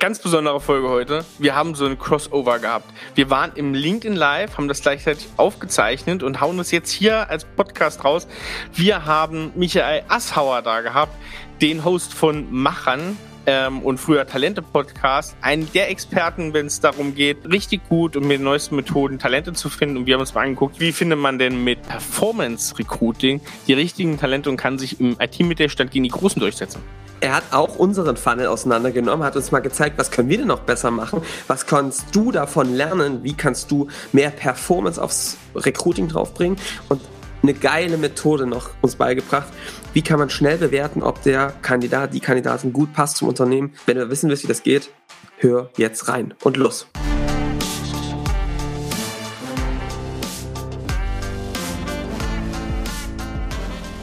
ganz besondere Folge heute. Wir haben so ein Crossover gehabt. Wir waren im LinkedIn Live, haben das gleichzeitig aufgezeichnet und hauen es jetzt hier als Podcast raus. Wir haben Michael Asshauer da gehabt, den Host von Machern, ähm, und früher Talente-Podcast, einen der Experten, wenn es darum geht, richtig gut und mit den neuesten Methoden Talente zu finden. Und wir haben uns mal angeguckt, wie findet man denn mit Performance-Recruiting die richtigen Talente und kann sich im IT-Mittelstand gegen die Großen durchsetzen. Er hat auch unseren Funnel auseinandergenommen, hat uns mal gezeigt, was können wir denn noch besser machen, was kannst du davon lernen, wie kannst du mehr Performance aufs Recruiting draufbringen und eine geile Methode noch uns beigebracht. Wie kann man schnell bewerten, ob der Kandidat, die Kandidatin gut passt zum Unternehmen? Wenn du wissen willst, wie das geht, hör jetzt rein und los.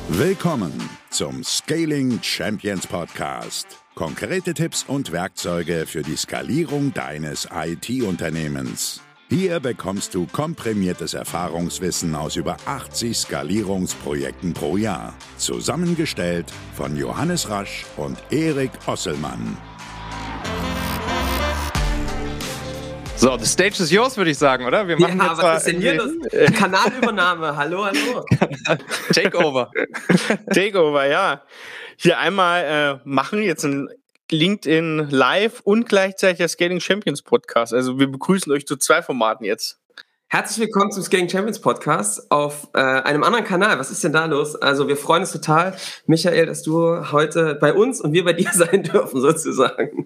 Willkommen zum Scaling Champions Podcast. Konkrete Tipps und Werkzeuge für die Skalierung deines IT-Unternehmens. Hier bekommst du komprimiertes Erfahrungswissen aus über 80 Skalierungsprojekten pro Jahr. Zusammengestellt von Johannes Rasch und Erik Osselmann. So, the stage is yours, würde ich sagen, oder? Wir machen ja, jetzt was ist denn hier los? Kanalübernahme, hallo, hallo. Takeover. Takeover, ja. Hier einmal äh, machen, jetzt ein LinkedIn Live und gleichzeitig der Scaling Champions Podcast. Also wir begrüßen euch zu zwei Formaten jetzt. Herzlich willkommen zum Scaling Champions Podcast auf äh, einem anderen Kanal. Was ist denn da los? Also wir freuen uns total, Michael, dass du heute bei uns und wir bei dir sein dürfen, sozusagen.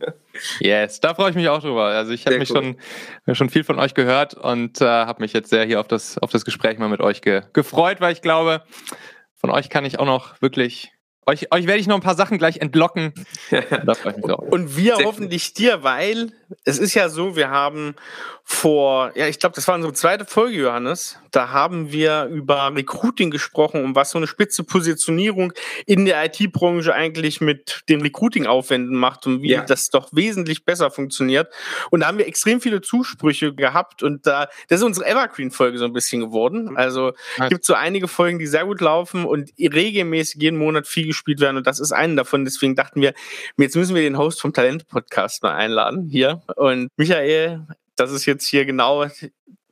Yes, da freue ich mich auch drüber. Also ich habe mich cool. schon, schon viel von euch gehört und äh, habe mich jetzt sehr hier auf das, auf das Gespräch mal mit euch ge gefreut, weil ich glaube, von euch kann ich auch noch wirklich euch, euch werde ich noch ein paar Sachen gleich entlocken. Und wir Sehr hoffentlich dir, weil es ist ja so, wir haben vor, ja, ich glaube, das war unsere zweite Folge, Johannes. Da haben wir über Recruiting gesprochen und was so eine spitze Positionierung in der IT-Branche eigentlich mit den Recruiting-Aufwänden macht und wie ja. das doch wesentlich besser funktioniert. Und da haben wir extrem viele Zusprüche gehabt und da, das ist unsere Evergreen-Folge so ein bisschen geworden. Also es gibt so einige Folgen, die sehr gut laufen und regelmäßig jeden Monat viel gespielt werden und das ist eine davon. Deswegen dachten wir, jetzt müssen wir den Host vom Talent-Podcast mal einladen hier. Und Michael, das ist jetzt hier genau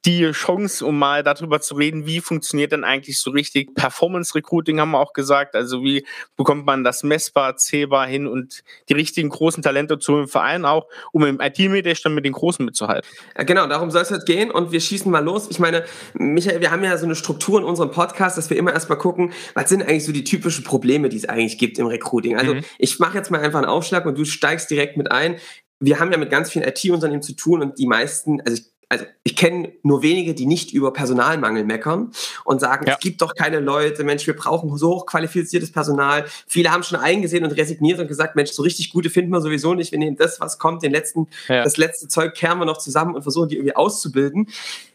die Chance, um mal darüber zu reden, wie funktioniert denn eigentlich so richtig Performance Recruiting, haben wir auch gesagt. Also wie bekommt man das messbar, zählbar hin und die richtigen großen Talente zu im Verein auch, um im IT-Mittelstand mit den Großen mitzuhalten. Ja, genau, darum soll es jetzt gehen und wir schießen mal los. Ich meine, Michael, wir haben ja so eine Struktur in unserem Podcast, dass wir immer erstmal gucken, was sind eigentlich so die typischen Probleme, die es eigentlich gibt im Recruiting. Also mhm. ich mache jetzt mal einfach einen Aufschlag und du steigst direkt mit ein wir haben ja mit ganz vielen IT-Unternehmen zu tun und die meisten, also ich, also ich kenne nur wenige, die nicht über Personalmangel meckern und sagen, ja. es gibt doch keine Leute, Mensch, wir brauchen so hochqualifiziertes Personal. Viele haben schon eingesehen und resigniert und gesagt, Mensch, so richtig gute finden wir sowieso nicht. Wir nehmen das, was kommt, den letzten, ja. das letzte Zeug kehren wir noch zusammen und versuchen die irgendwie auszubilden.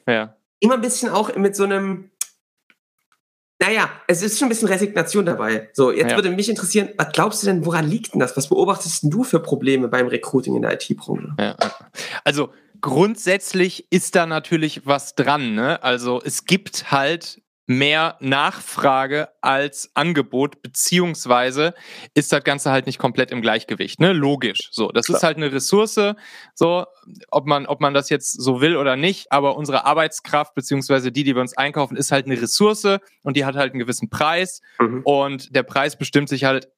Ja. Immer ein bisschen auch mit so einem, naja, es ist schon ein bisschen Resignation dabei. So, jetzt ja. würde mich interessieren, was glaubst du denn, woran liegt denn das? Was beobachtest du für Probleme beim Recruiting in der IT-Branche? Ja. Also grundsätzlich ist da natürlich was dran. Ne? Also es gibt halt mehr Nachfrage als Angebot, beziehungsweise ist das Ganze halt nicht komplett im Gleichgewicht, ne? Logisch. So, das Klar. ist halt eine Ressource, so, ob man, ob man das jetzt so will oder nicht, aber unsere Arbeitskraft, beziehungsweise die, die wir uns einkaufen, ist halt eine Ressource und die hat halt einen gewissen Preis mhm. und der Preis bestimmt sich halt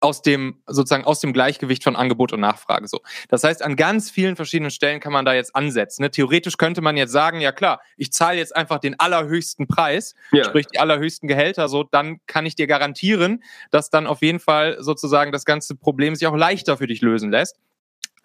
aus dem sozusagen aus dem Gleichgewicht von Angebot und Nachfrage so. Das heißt, an ganz vielen verschiedenen Stellen kann man da jetzt ansetzen. Ne? Theoretisch könnte man jetzt sagen, ja klar, ich zahle jetzt einfach den allerhöchsten Preis, ja. sprich die allerhöchsten Gehälter, so dann kann ich dir garantieren, dass dann auf jeden Fall sozusagen das ganze Problem sich auch leichter für dich lösen lässt.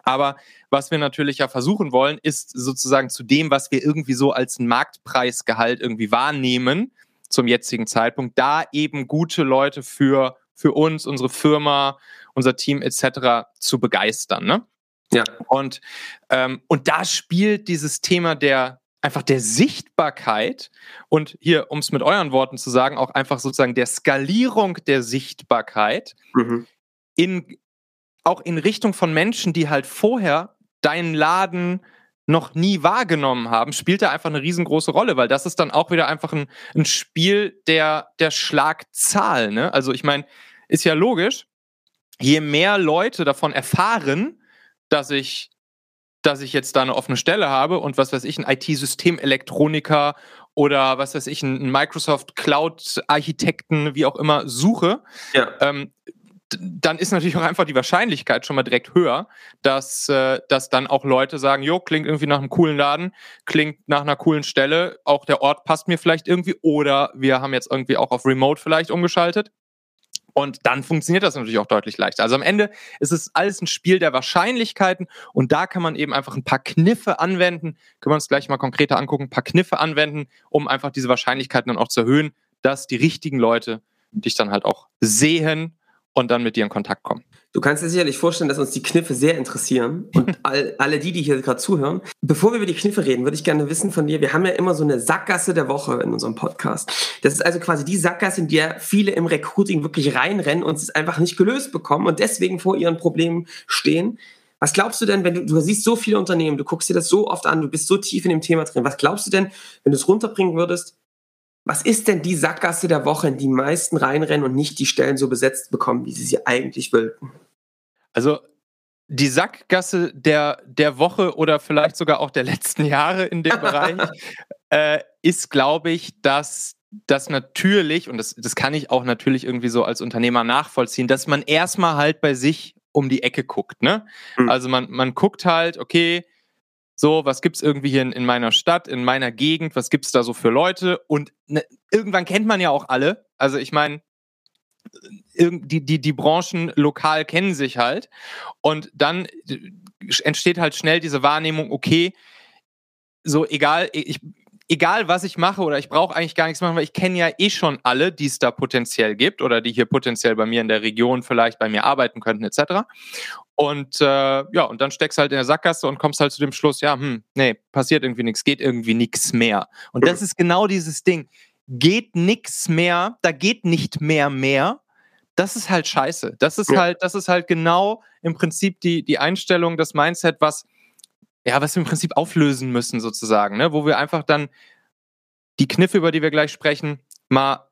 Aber was wir natürlich ja versuchen wollen, ist sozusagen zu dem, was wir irgendwie so als Marktpreisgehalt irgendwie wahrnehmen zum jetzigen Zeitpunkt, da eben gute Leute für für uns, unsere Firma, unser Team etc. zu begeistern. Ne? Ja. Und, ähm, und da spielt dieses Thema der einfach der Sichtbarkeit und hier, um es mit euren Worten zu sagen, auch einfach sozusagen der Skalierung der Sichtbarkeit mhm. in, auch in Richtung von Menschen, die halt vorher deinen Laden noch nie wahrgenommen haben, spielt da einfach eine riesengroße Rolle, weil das ist dann auch wieder einfach ein, ein Spiel der, der Schlagzahl. Ne? Also ich meine, ist ja logisch, je mehr Leute davon erfahren, dass ich dass ich jetzt da eine offene Stelle habe und was weiß ich, ein IT-Systemelektroniker oder was weiß ich, ein Microsoft Cloud-Architekten, wie auch immer, suche, ja. ähm, dann ist natürlich auch einfach die Wahrscheinlichkeit schon mal direkt höher, dass, äh, dass dann auch Leute sagen, jo, klingt irgendwie nach einem coolen Laden, klingt nach einer coolen Stelle, auch der Ort passt mir vielleicht irgendwie oder wir haben jetzt irgendwie auch auf Remote vielleicht umgeschaltet. Und dann funktioniert das natürlich auch deutlich leichter. Also am Ende ist es alles ein Spiel der Wahrscheinlichkeiten und da kann man eben einfach ein paar Kniffe anwenden. Können wir uns gleich mal konkreter angucken, ein paar Kniffe anwenden, um einfach diese Wahrscheinlichkeiten dann auch zu erhöhen, dass die richtigen Leute dich dann halt auch sehen und dann mit dir in Kontakt kommen. Du kannst dir sicherlich vorstellen, dass uns die Kniffe sehr interessieren und all, alle die, die hier gerade zuhören. Bevor wir über die Kniffe reden, würde ich gerne wissen von dir, wir haben ja immer so eine Sackgasse der Woche in unserem Podcast. Das ist also quasi die Sackgasse, in der viele im Recruiting wirklich reinrennen und es einfach nicht gelöst bekommen und deswegen vor ihren Problemen stehen. Was glaubst du denn, wenn du, du siehst so viele Unternehmen, du guckst dir das so oft an, du bist so tief in dem Thema drin, was glaubst du denn, wenn du es runterbringen würdest, was ist denn die Sackgasse der Woche, in die meisten reinrennen und nicht die Stellen so besetzt bekommen, wie sie sie eigentlich wollten? Also die Sackgasse der, der Woche oder vielleicht sogar auch der letzten Jahre in dem Bereich äh, ist, glaube ich, dass das natürlich, und das, das kann ich auch natürlich irgendwie so als Unternehmer nachvollziehen, dass man erstmal halt bei sich um die Ecke guckt. Ne? Mhm. Also man, man guckt halt, okay, so, was gibt's irgendwie hier in, in meiner Stadt, in meiner Gegend, was gibt's da so für Leute? Und ne, irgendwann kennt man ja auch alle. Also ich meine, die, die, die Branchen lokal kennen sich halt. Und dann äh, entsteht halt schnell diese Wahrnehmung, okay, so egal, ich, egal was ich mache oder ich brauche eigentlich gar nichts machen, weil ich kenne ja eh schon alle, die es da potenziell gibt oder die hier potenziell bei mir in der Region vielleicht bei mir arbeiten könnten, etc. Und äh, ja, und dann steckst halt in der Sackgasse und kommst halt zu dem Schluss, ja, hm, nee, passiert irgendwie nichts, geht irgendwie nichts mehr. Und das ist genau dieses Ding. Geht nichts mehr, da geht nicht mehr mehr. Das ist halt scheiße. Das ist ja. halt, das ist halt genau im Prinzip die, die Einstellung, das Mindset, was, ja, was wir im Prinzip auflösen müssen, sozusagen, ne? wo wir einfach dann die Kniffe, über die wir gleich sprechen, mal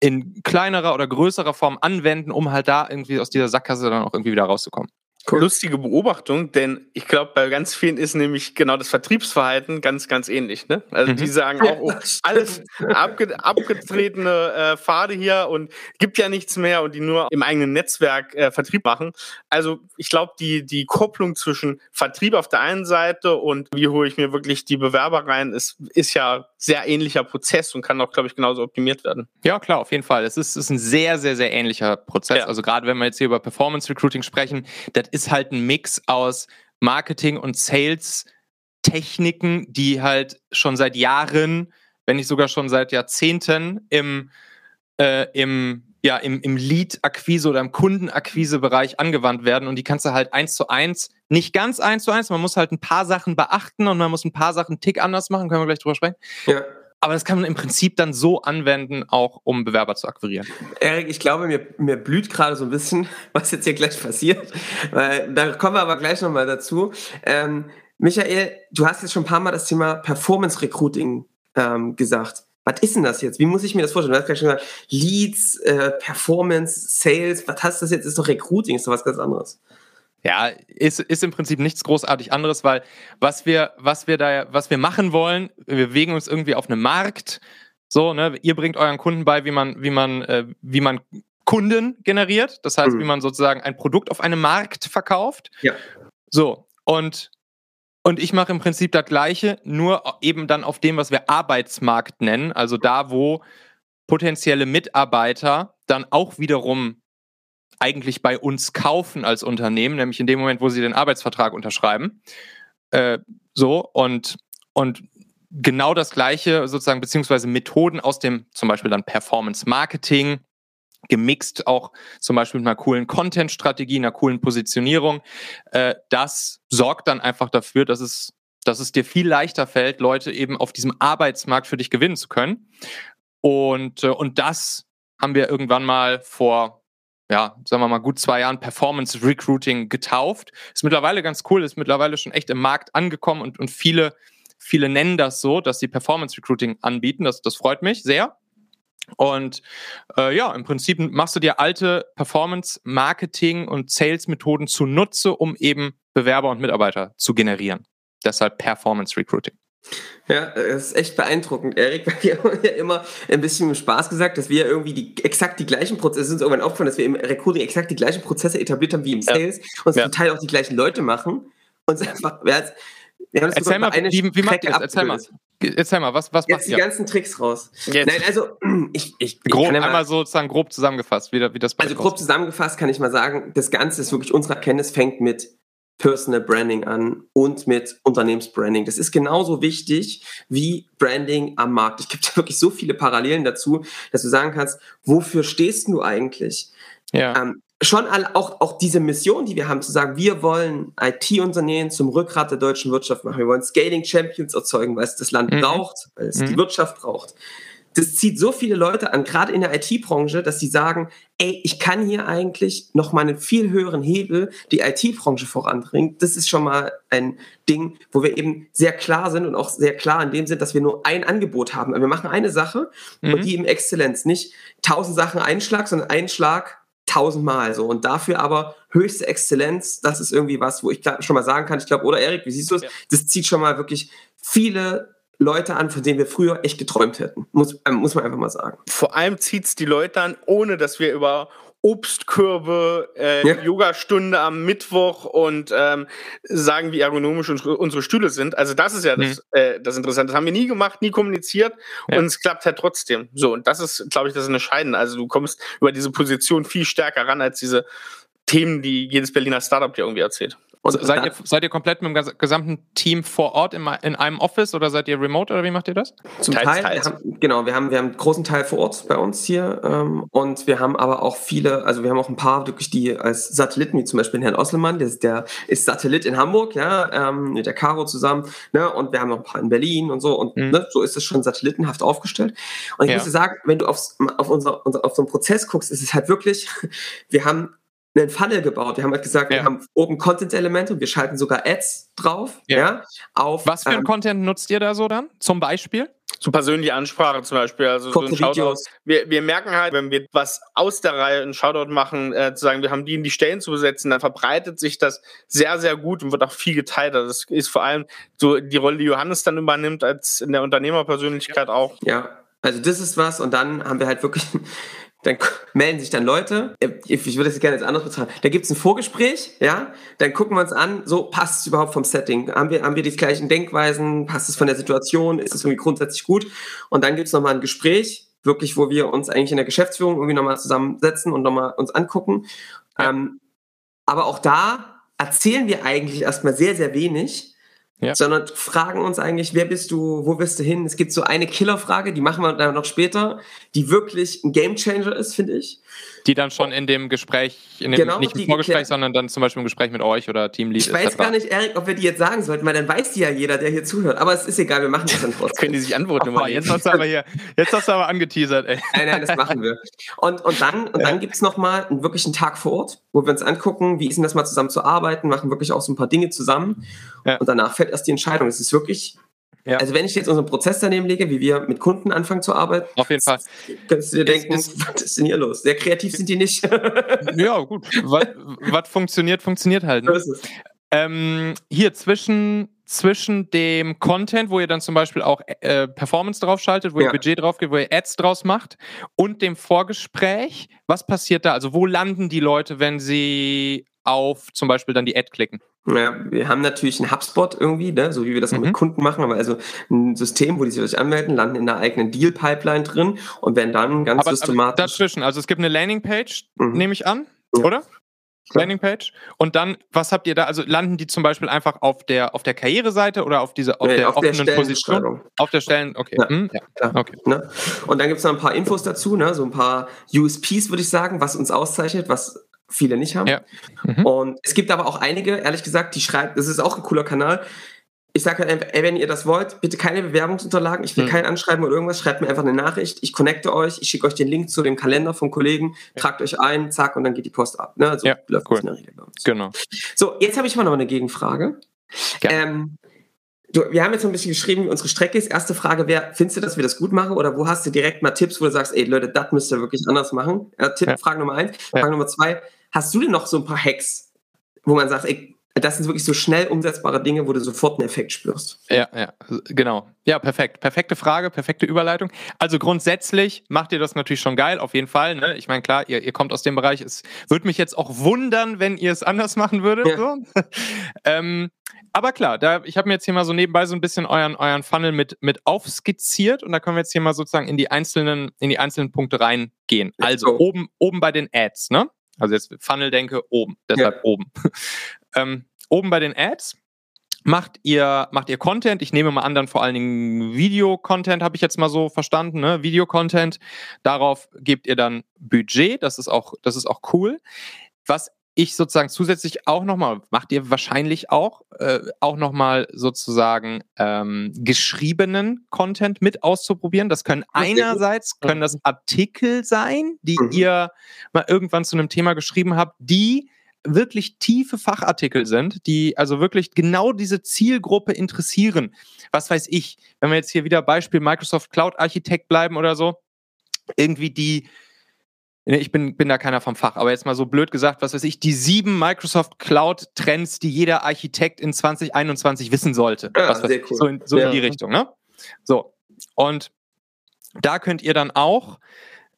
in kleinerer oder größerer Form anwenden, um halt da irgendwie aus dieser Sackgasse dann auch irgendwie wieder rauszukommen. Cool. Lustige Beobachtung, denn ich glaube, bei ganz vielen ist nämlich genau das Vertriebsverhalten ganz, ganz ähnlich. Ne? Also mhm. die sagen auch, oh, alles abge abgetretene äh, Pfade hier und gibt ja nichts mehr und die nur im eigenen Netzwerk äh, Vertrieb machen. Also ich glaube, die, die Kopplung zwischen Vertrieb auf der einen Seite und wie hole ich mir wirklich die Bewerber rein, ist, ist ja sehr ähnlicher Prozess und kann auch, glaube ich, genauso optimiert werden. Ja, klar, auf jeden Fall. Es ist, ist ein sehr, sehr, sehr ähnlicher Prozess. Ja. Also gerade wenn wir jetzt hier über Performance Recruiting sprechen, das ist ist halt ein Mix aus Marketing und Sales Techniken, die halt schon seit Jahren, wenn nicht sogar schon seit Jahrzehnten im, äh, im, ja, im, im Lead-Akquise oder im Kundenakquise-Bereich angewandt werden. Und die kannst du halt eins zu eins, nicht ganz eins zu eins, man muss halt ein paar Sachen beachten und man muss ein paar Sachen tick anders machen, können wir gleich drüber sprechen. Ja. Aber das kann man im Prinzip dann so anwenden, auch um Bewerber zu akquirieren. Erik, ich glaube, mir, mir blüht gerade so ein bisschen, was jetzt hier gleich passiert. Weil, da kommen wir aber gleich nochmal dazu. Ähm, Michael, du hast jetzt schon ein paar Mal das Thema Performance Recruiting ähm, gesagt. Was ist denn das jetzt? Wie muss ich mir das vorstellen? Du hast gerade schon gesagt, Leads, äh, Performance, Sales, was heißt das jetzt? Ist doch Recruiting, ist doch was ganz anderes. Ja, ist, ist im Prinzip nichts großartig anderes, weil was wir, was wir da, was wir machen wollen, wir bewegen uns irgendwie auf einem Markt. So, ne, ihr bringt euren Kunden bei, wie man, wie man, äh, wie man Kunden generiert. Das heißt, mhm. wie man sozusagen ein Produkt auf einem Markt verkauft. Ja. So, und, und ich mache im Prinzip das Gleiche, nur eben dann auf dem, was wir Arbeitsmarkt nennen. Also da, wo potenzielle Mitarbeiter dann auch wiederum eigentlich bei uns kaufen als Unternehmen, nämlich in dem Moment, wo sie den Arbeitsvertrag unterschreiben. Äh, so und, und genau das gleiche sozusagen, beziehungsweise Methoden aus dem zum Beispiel dann Performance Marketing, gemixt auch zum Beispiel mit einer coolen Content-Strategie, einer coolen Positionierung. Äh, das sorgt dann einfach dafür, dass es, dass es dir viel leichter fällt, Leute eben auf diesem Arbeitsmarkt für dich gewinnen zu können. Und, äh, und das haben wir irgendwann mal vor ja, sagen wir mal, gut zwei Jahren Performance Recruiting getauft. Ist mittlerweile ganz cool, ist mittlerweile schon echt im Markt angekommen und, und viele, viele nennen das so, dass sie Performance Recruiting anbieten. Das, das freut mich sehr. Und äh, ja, im Prinzip machst du dir alte Performance-Marketing- und Sales-Methoden zunutze, um eben Bewerber und Mitarbeiter zu generieren. Deshalb Performance Recruiting. Ja, das ist echt beeindruckend, Erik, weil wir haben ja immer ein bisschen mit Spaß gesagt, dass wir irgendwie die, exakt die gleichen Prozesse, es ist uns irgendwann aufgefallen, dass wir im Recruiting exakt die gleichen Prozesse etabliert haben wie im Sales ja. und ja. zum Teil auch die gleichen Leute machen. Und einfach, wir, wir haben Erzähl mal, wie, wie macht ihr das? Erzähl mal. Erzähl mal, was, was Jetzt macht die ihr? ganzen Tricks raus. Jetzt. Nein, also ich, ich, grob, ich ja einmal sozusagen grob zusammengefasst, wie, wie das Also grob zusammengefasst kann ich mal sagen, das Ganze ist wirklich unsere Erkenntnis fängt mit Personal Branding an und mit Unternehmensbranding. Das ist genauso wichtig wie Branding am Markt. Es gibt wirklich so viele Parallelen dazu, dass du sagen kannst, wofür stehst du eigentlich? Ja. Ähm, schon alle, auch, auch diese Mission, die wir haben, zu sagen, wir wollen IT-Unternehmen zum Rückgrat der deutschen Wirtschaft machen. Wir wollen Scaling Champions erzeugen, weil es das Land mhm. braucht, weil es mhm. die Wirtschaft braucht das zieht so viele Leute an, gerade in der IT-Branche, dass sie sagen, ey, ich kann hier eigentlich noch mal einen viel höheren Hebel die IT-Branche voranbringen. Das ist schon mal ein Ding, wo wir eben sehr klar sind und auch sehr klar in dem Sinn, dass wir nur ein Angebot haben. Wir machen eine Sache mhm. und die im Exzellenz. Nicht tausend Sachen einen Schlag, sondern einen Schlag tausendmal so. Und dafür aber höchste Exzellenz, das ist irgendwie was, wo ich schon mal sagen kann, ich glaube, oder Erik, wie siehst du es? Ja. Das zieht schon mal wirklich viele Leute an, von denen wir früher echt geträumt hätten. Muss, äh, muss man einfach mal sagen. Vor allem zieht es die Leute an, ohne dass wir über Obstkürbe, äh, ja. Yogastunde am Mittwoch und ähm, sagen, wie ergonomisch unsere, unsere Stühle sind. Also das ist ja das, mhm. äh, das Interessante. Das haben wir nie gemacht, nie kommuniziert ja. und es klappt halt trotzdem. So, und das ist, glaube ich, das Entscheidende. Also du kommst über diese Position viel stärker ran als diese Themen, die jedes Berliner Startup dir irgendwie erzählt. Und seid, ihr, seid ihr komplett mit dem gesamten Team vor Ort in, in, einem Office oder seid ihr remote oder wie macht ihr das? Zum teils, Teil, teils. Wir haben, genau, wir haben, wir haben einen großen Teil vor Ort bei uns hier ähm, und wir haben aber auch viele, also wir haben auch ein paar wirklich, die als Satelliten, wie zum Beispiel Herrn Osselmann, der ist, der ist Satellit in Hamburg, ja, ähm, mit der Caro zusammen, ne, und wir haben noch ein paar in Berlin und so und mhm. ne, so ist es schon satellitenhaft aufgestellt. Und ich ja. muss dir sagen, wenn du aufs, auf, unser, unser, auf so einen Prozess guckst, ist es halt wirklich, wir haben einen Funnel gebaut. Wir haben halt gesagt, ja. wir haben oben Content-Elemente und wir schalten sogar Ads drauf. Ja. ja auf, Was für ein ähm, Content nutzt ihr da so dann? Zum Beispiel? Zu persönliche Ansprache zum Beispiel. Also so ein Shoutout. Wir, wir merken halt, wenn wir was aus der Reihe einen Shoutout machen, äh, zu sagen, wir haben die in die Stellen zu besetzen, dann verbreitet sich das sehr, sehr gut und wird auch viel geteilt. Also das ist vor allem so die Rolle, die Johannes dann übernimmt, als in der Unternehmerpersönlichkeit auch. Ja, also das ist was und dann haben wir halt wirklich dann melden sich dann Leute, äh, ich würde das gerne jetzt anders bezahlen, da gibt es ein Vorgespräch, ja, dann gucken wir uns an, so passt es überhaupt vom Setting, haben wir, haben wir die gleichen Denkweisen, passt es von der Situation, ist es irgendwie grundsätzlich gut? Und dann gibt es nochmal ein Gespräch, wirklich, wo wir uns eigentlich in der Geschäftsführung irgendwie nochmal zusammensetzen und nochmal uns angucken, ähm, aber auch da erzählen wir eigentlich erstmal sehr, sehr wenig, ja. sondern fragen uns eigentlich, wer bist du, wo wirst du hin? Es gibt so eine Killerfrage, die machen wir dann noch später, die wirklich ein Gamechanger ist, finde ich. Die dann schon in dem Gespräch, in dem, genau, nicht im Vorgespräch, geklärt. sondern dann zum Beispiel im Gespräch mit euch oder Teamlead. Ich weiß gar nicht, Erik, ob wir die jetzt sagen sollten, weil dann weiß die ja jeder, der hier zuhört. Aber es ist egal, wir machen das dann trotzdem. Können die sich antworten? Oh, jetzt, hast du aber hier, jetzt hast du aber angeteasert, ey. Nein, nein, das machen wir. Und, und dann, und ja. dann gibt es nochmal wirklich einen Tag vor Ort, wo wir uns angucken, wie ist denn das mal zusammen zu arbeiten, machen wirklich auch so ein paar Dinge zusammen. Ja. Und danach fällt erst die Entscheidung. Es ist wirklich ja. Also wenn ich jetzt unseren Prozess daneben lege, wie wir mit Kunden anfangen zu arbeiten, auf jeden Fall. Könntest du dir denken, ist, was ist denn hier los? Sehr kreativ sind die nicht. ja, gut. Was, funktioniert, funktioniert halt. Ne? So ähm, hier zwischen, zwischen dem Content, wo ihr dann zum Beispiel auch äh, Performance draufschaltet, wo ja. ihr Budget drauf geht, wo ihr Ads draus macht, und dem Vorgespräch, was passiert da? Also wo landen die Leute, wenn sie auf zum Beispiel dann die Ad klicken? Ja, wir haben natürlich einen HubSpot irgendwie, ne, so wie wir das mhm. mit Kunden machen, aber also ein System, wo die sich anmelden, landen in einer eigenen Deal-Pipeline drin und werden dann ganz aber, systematisch. Aber dazwischen, also es gibt eine Landingpage, mhm. nehme ich an, ja. oder? Landingpage. Und dann, was habt ihr da? Also landen die zum Beispiel einfach auf der auf der Karriereseite oder auf dieser auf nee, der auf offenen der Position? Auf der Stellen, okay. Ja, hm? ja. okay. Ne? Und dann gibt es noch ein paar Infos dazu, ne? so ein paar USPs, würde ich sagen, was uns auszeichnet, was viele nicht haben. Ja. Mhm. Und es gibt aber auch einige, ehrlich gesagt, die schreiben, das ist auch ein cooler Kanal. Ich sage halt einfach, ey, wenn ihr das wollt, bitte keine Bewerbungsunterlagen, ich will mhm. kein Anschreiben oder irgendwas, schreibt mir einfach eine Nachricht, ich connecte euch, ich schicke euch den Link zu dem Kalender vom Kollegen, ja. tragt euch ein, zack, und dann geht die Post ab. Ne? Also ja, läuft cool. in der Regel bei uns. Genau. So, jetzt habe ich mal noch eine Gegenfrage. Ähm, Du, wir haben jetzt so ein bisschen geschrieben, wie unsere Strecke ist. Erste Frage wäre, findest du, dass wir das gut machen oder wo hast du direkt mal Tipps, wo du sagst, ey Leute, das müsst ihr wirklich anders machen? Äh, Tipp. Frage Nummer eins. Frage Nummer zwei, hast du denn noch so ein paar Hacks, wo man sagt, ey, das sind wirklich so schnell umsetzbare Dinge, wo du sofort einen Effekt spürst. Ja, ja, genau. Ja, perfekt. Perfekte Frage, perfekte Überleitung. Also grundsätzlich macht ihr das natürlich schon geil, auf jeden Fall. Ne? Ich meine, klar, ihr, ihr kommt aus dem Bereich. Es würde mich jetzt auch wundern, wenn ihr es anders machen würdet. Ja. So. ähm, aber klar, da, ich habe mir jetzt hier mal so nebenbei so ein bisschen euren, euren Funnel mit, mit aufskizziert und da können wir jetzt hier mal sozusagen in die einzelnen, in die einzelnen Punkte reingehen. Also oben, oben bei den Ads, ne? Also jetzt Funnel denke oben, deshalb ja. oben. ähm, oben bei den Ads macht ihr, macht ihr Content. Ich nehme mal an, dann vor allen Dingen Video-Content, habe ich jetzt mal so verstanden, ne? Video-Content. Darauf gebt ihr dann Budget. Das ist auch, das ist auch cool. Was ich sozusagen zusätzlich auch nochmal, macht ihr wahrscheinlich auch, äh, auch nochmal sozusagen ähm, geschriebenen Content mit auszuprobieren. Das können einerseits, können das Artikel sein, die mhm. ihr mal irgendwann zu einem Thema geschrieben habt, die wirklich tiefe Fachartikel sind, die also wirklich genau diese Zielgruppe interessieren. Was weiß ich, wenn wir jetzt hier wieder Beispiel Microsoft Cloud Architekt bleiben oder so, irgendwie die ich bin, bin da keiner vom Fach, aber jetzt mal so blöd gesagt, was weiß ich, die sieben Microsoft Cloud Trends, die jeder Architekt in 2021 wissen sollte. Ja, was sehr cool. So, in, so ja. in die Richtung, ne? So. Und da könnt ihr dann auch,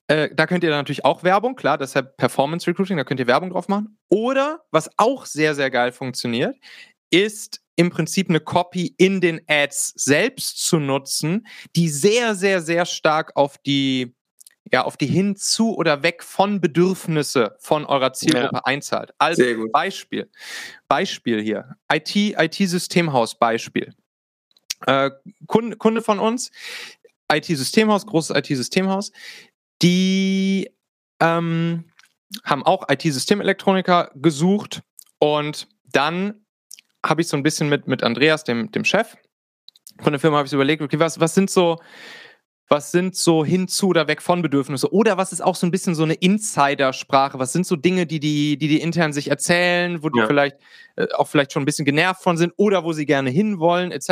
äh, da könnt ihr dann natürlich auch Werbung, klar, deshalb Performance Recruiting, da könnt ihr Werbung drauf machen. Oder, was auch sehr, sehr geil funktioniert, ist im Prinzip eine Copy in den Ads selbst zu nutzen, die sehr, sehr, sehr stark auf die ja, auf die hinzu oder weg von Bedürfnisse von eurer Zielgruppe ja. einzahlt. Also Beispiel. Beispiel hier. IT, IT-Systemhaus Beispiel. Äh, Kunde, Kunde von uns, IT-Systemhaus, großes IT-Systemhaus, die ähm, haben auch IT-Systemelektroniker gesucht und dann habe ich so ein bisschen mit, mit Andreas, dem, dem Chef von der Firma, habe ich so überlegt, okay, was, was sind so was sind so hinzu oder weg von Bedürfnisse? Oder was ist auch so ein bisschen so eine Insidersprache? Was sind so Dinge, die die, die, die intern sich erzählen, wo die ja. vielleicht äh, auch vielleicht schon ein bisschen genervt von sind oder wo sie gerne hinwollen, etc.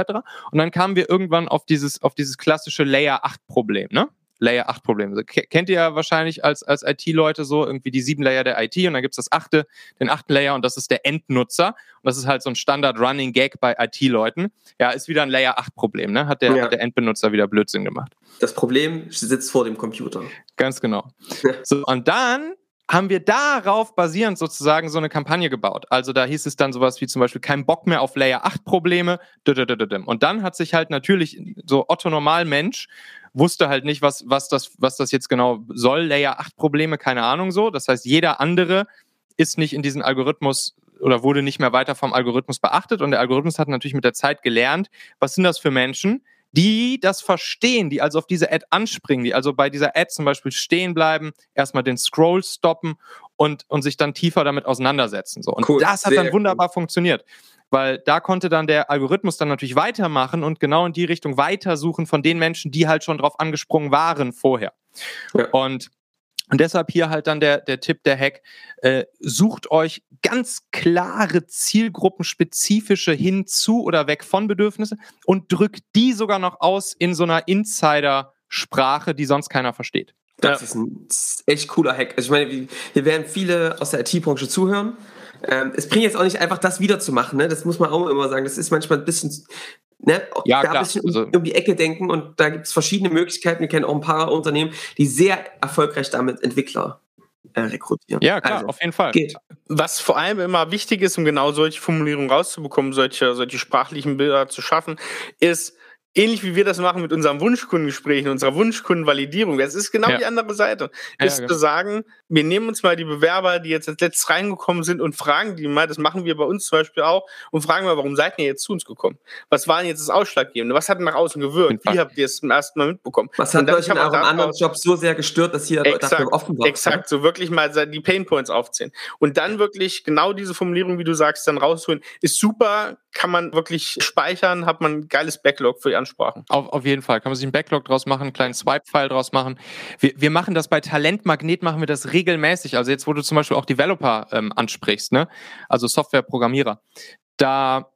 Und dann kamen wir irgendwann auf dieses, auf dieses klassische Layer 8 Problem, ne? Layer 8 Probleme. Kennt ihr ja wahrscheinlich als, als IT-Leute so irgendwie die sieben Layer der IT und dann gibt's das achte, den achten Layer und das ist der Endnutzer. Und das ist halt so ein Standard-Running Gag bei IT-Leuten. Ja, ist wieder ein Layer 8 Problem, ne? Hat der, ja. hat der Endbenutzer wieder Blödsinn gemacht. Das Problem sitzt vor dem Computer. Ganz genau. so, und dann haben wir darauf basierend sozusagen so eine Kampagne gebaut. Also da hieß es dann sowas wie zum Beispiel kein Bock mehr auf Layer 8 Probleme. Und dann hat sich halt natürlich so Otto Normalmensch wusste halt nicht, was, was, das, was das jetzt genau soll. Layer 8 Probleme, keine Ahnung so. Das heißt, jeder andere ist nicht in diesen Algorithmus oder wurde nicht mehr weiter vom Algorithmus beachtet. Und der Algorithmus hat natürlich mit der Zeit gelernt, was sind das für Menschen, die das verstehen, die also auf diese Ad anspringen, die also bei dieser Ad zum Beispiel stehen bleiben, erstmal den Scroll stoppen und, und sich dann tiefer damit auseinandersetzen. So. Und cool, das hat dann wunderbar cool. funktioniert weil da konnte dann der Algorithmus dann natürlich weitermachen und genau in die Richtung weitersuchen von den Menschen, die halt schon drauf angesprungen waren vorher. Ja. Und und deshalb hier halt dann der, der Tipp, der Hack, äh, sucht euch ganz klare zielgruppenspezifische hinzu oder weg von Bedürfnisse und drückt die sogar noch aus in so einer Insider-Sprache, die sonst keiner versteht. Das ja. ist ein echt cooler Hack. Also ich meine, hier werden viele aus der IT-Branche zuhören ähm, es bringt jetzt auch nicht einfach, das wiederzumachen, ne? Das muss man auch immer sagen. Das ist manchmal ein bisschen, ne? Ja, da klar. ein bisschen um, also um die Ecke denken und da gibt es verschiedene Möglichkeiten. Wir kennen auch ein paar Unternehmen, die sehr erfolgreich damit Entwickler äh, rekrutieren. Ja, klar, also, auf jeden Fall. Geht. Was vor allem immer wichtig ist, um genau solche Formulierungen rauszubekommen, solche, solche sprachlichen Bilder zu schaffen, ist, ähnlich wie wir das machen mit unserem Wunschkundengespräch, unserer Wunschkundenvalidierung. Das ist genau ja. die andere Seite. Ja, ist genau. zu sagen, wir nehmen uns mal die Bewerber, die jetzt als letztes reingekommen sind und fragen die mal, das machen wir bei uns zum Beispiel auch, und fragen mal, warum seid ihr jetzt zu uns gekommen? Was war denn jetzt das Ausschlaggebende? Was hat nach außen gewirkt? Wie habt ihr es zum ersten Mal mitbekommen? Was hat euch in eurem anderen Job so sehr gestört, dass ihr exakt, dafür offen wart? Exakt, so wirklich mal die Painpoints aufzählen. Und dann wirklich genau diese Formulierung, wie du sagst, dann rausholen, ist super, kann man wirklich speichern, hat man ein geiles Backlog für die Ansprachen. Auf, auf jeden Fall. Kann man sich einen Backlog draus machen, einen kleinen Swipe-File draus machen. Wir, wir machen das bei Talentmagnet, machen wir das regelmäßig. Also jetzt, wo du zum Beispiel auch Developer ähm, ansprichst, ne? also Softwareprogrammierer. Da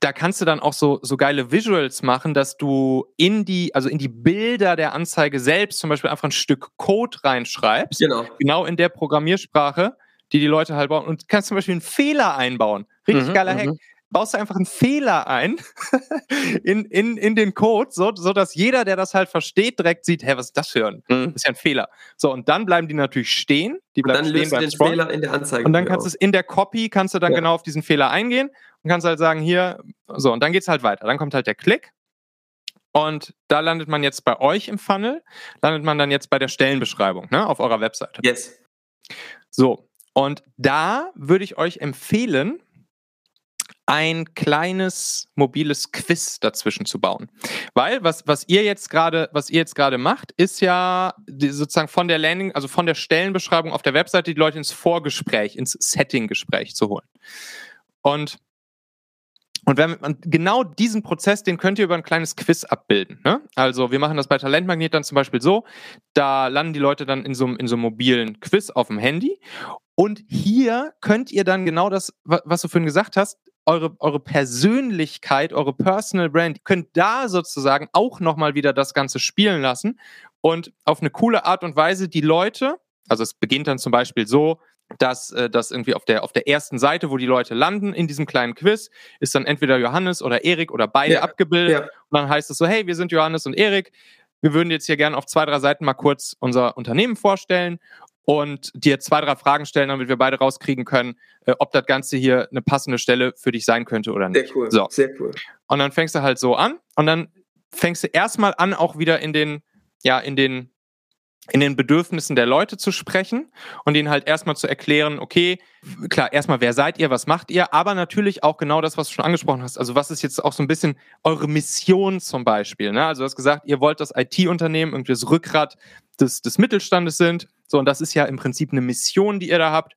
da kannst du dann auch so, so geile Visuals machen, dass du in die, also in die Bilder der Anzeige selbst zum Beispiel einfach ein Stück Code reinschreibst. Genau. Genau in der Programmiersprache, die die Leute halt bauen. Und kannst zum Beispiel einen Fehler einbauen. Richtig Mhm, geiler Hack. Baust du einfach einen Fehler ein in, in, in den Code, so, so dass jeder, der das halt versteht, direkt sieht, hä, was ist das für ein? Mhm. Das ist ja ein Fehler. So, und dann bleiben die natürlich stehen. Die bleiben dann stehen löst du den Scroll. Fehler in der Anzeige. Und dann kannst du es in der Copy, kannst du dann Ja. genau auf diesen Fehler eingehen und kannst halt sagen, hier, so, und dann geht's halt weiter. Dann kommt halt der Klick. Und da landet man jetzt bei euch im Funnel, landet man dann jetzt bei der Stellenbeschreibung, ne, auf eurer Webseite. Yes. So, und da würde ich euch empfehlen, ein kleines mobiles Quiz dazwischen zu bauen. Weil was, was ihr jetzt gerade, was ihr jetzt gerade macht, ist ja sozusagen von der Landing, also von der Stellenbeschreibung auf der Webseite die Leute ins Vorgespräch, ins Setting-Gespräch zu holen. Und und wenn man genau diesen Prozess, den könnt ihr über ein kleines Quiz abbilden. Ne? Also wir machen das bei Talentmagnet dann zum Beispiel so, da landen die Leute dann in so, einem- in so einem mobilen Quiz auf dem Handy. Und hier könnt ihr dann genau das, wa- was du vorhin gesagt hast, eure, eure Persönlichkeit, eure Personal Brand, könnt da sozusagen auch nochmal wieder das Ganze spielen lassen und auf eine coole Art und Weise die Leute, also es beginnt dann zum Beispiel so, dass äh, das irgendwie auf der, auf der ersten Seite, wo die Leute landen in diesem kleinen Quiz, ist dann entweder Johannes oder Erik oder beide Ja, abgebildet. ja. Und dann heißt es so, hey, wir sind Johannes und Erik. Wir würden jetzt hier gerne auf zwei, drei Seiten mal kurz unser Unternehmen vorstellen und dir zwei, drei Fragen stellen, damit wir beide rauskriegen können, äh, ob das Ganze hier eine passende Stelle für dich sein könnte oder nicht. Sehr cool. So. Sehr cool. Und dann fängst du halt so an und dann fängst du erstmal an, auch wieder in den, ja, in den, in den Bedürfnissen der Leute zu sprechen und ihnen halt erstmal zu erklären, okay, klar, erstmal, wer seid ihr, was macht ihr, aber natürlich auch genau das, was du schon angesprochen hast. Also was ist jetzt auch so ein bisschen eure Mission zum Beispiel? Ne? Also du hast gesagt, ihr wollt das IT-Unternehmen, irgendwie das Rückgrat des, des Mittelstandes sind. So, und das ist ja im Prinzip eine Mission, die ihr da habt.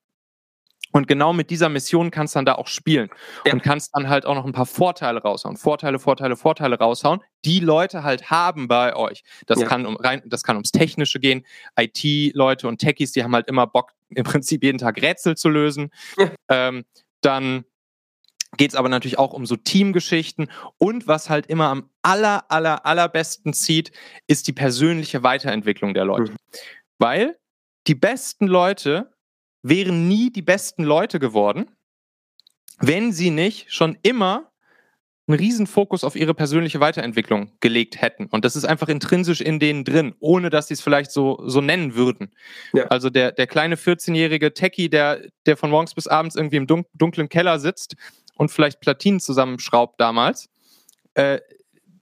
Und genau mit dieser Mission kannst du dann da auch spielen Ja. und kannst dann halt auch noch ein paar Vorteile raushauen. Vorteile, Vorteile, Vorteile raushauen, die Leute halt haben bei euch. Das Ja. kann um rein, das kann ums Technische gehen. IT-Leute und Techies, die haben halt immer Bock, im Prinzip jeden Tag Rätsel zu lösen. Ja. Ähm, dann geht es aber natürlich auch um so Teamgeschichten und was halt immer am aller, aller, allerbesten zieht, ist die persönliche Weiterentwicklung der Leute. Mhm. Weil die besten Leute wären nie die besten Leute geworden, wenn sie nicht schon immer einen riesen Fokus auf ihre persönliche Weiterentwicklung gelegt hätten. Und das ist einfach intrinsisch in denen drin, ohne dass sie es vielleicht so, so nennen würden. Ja. Also der, der kleine 14-jährige Techie, der, der von morgens bis abends irgendwie im dun dunklen Keller sitzt und vielleicht Platinen zusammenschraubt damals, äh,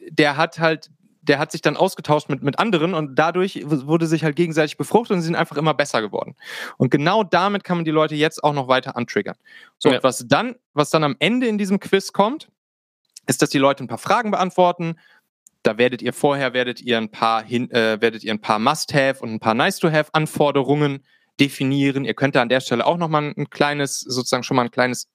der hat halt, der hat sich dann ausgetauscht mit, mit anderen und dadurch wurde sich halt gegenseitig befruchtet und sie sind einfach immer besser geworden. Und genau damit kann man die Leute jetzt auch noch weiter antriggern. So, Ja. und was dann, was dann am Ende in diesem Quiz kommt, ist, dass die Leute ein paar Fragen beantworten. Da werdet ihr vorher, werdet ihr ein paar hin, äh, werdet ihr ein paar Must-Have und ein paar Nice-to-Have-Anforderungen definieren. Ihr könnt da an der Stelle auch nochmal ein kleines, sozusagen schon mal ein kleines,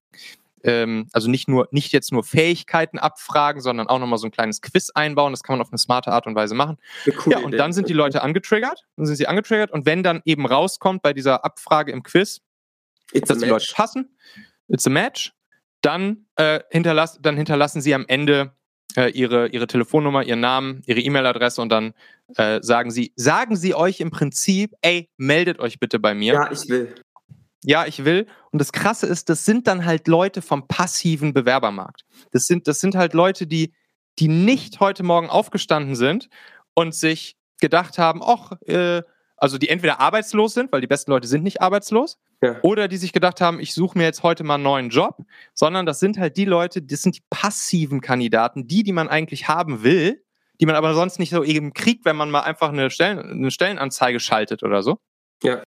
ähm, also nicht nur, nicht jetzt nur Fähigkeiten abfragen, sondern auch nochmal so ein kleines Quiz einbauen. Das kann man auf eine smarte Art und Weise machen. Coole Ja, und dann sind die Leute angetriggert. Dann sind sie angetriggert. Und wenn dann eben rauskommt bei dieser Abfrage im Quiz, It's dass die Leute passen, it's a match, dann, äh, hinterlass, dann hinterlassen sie am Ende äh, ihre, ihre Telefonnummer, ihren Namen, ihre E-Mail-Adresse und dann äh, sagen sie, sagen sie euch im Prinzip, ey, meldet euch bitte bei mir. Ja, ich will. Ja, ich will. Und das Krasse ist, das sind dann halt Leute vom passiven Bewerbermarkt. Das sind, das sind halt Leute, die, die nicht heute Morgen aufgestanden sind und sich gedacht haben, ach, äh, also die entweder arbeitslos sind, weil die besten Leute sind nicht arbeitslos, Ja. oder die sich gedacht haben, ich suche mir jetzt heute mal einen neuen Job, sondern das sind halt die Leute, das sind die passiven Kandidaten, die, die man eigentlich haben will, die man aber sonst nicht so eben kriegt, wenn man mal einfach eine, Stellen, eine Stellenanzeige schaltet oder so. Ja.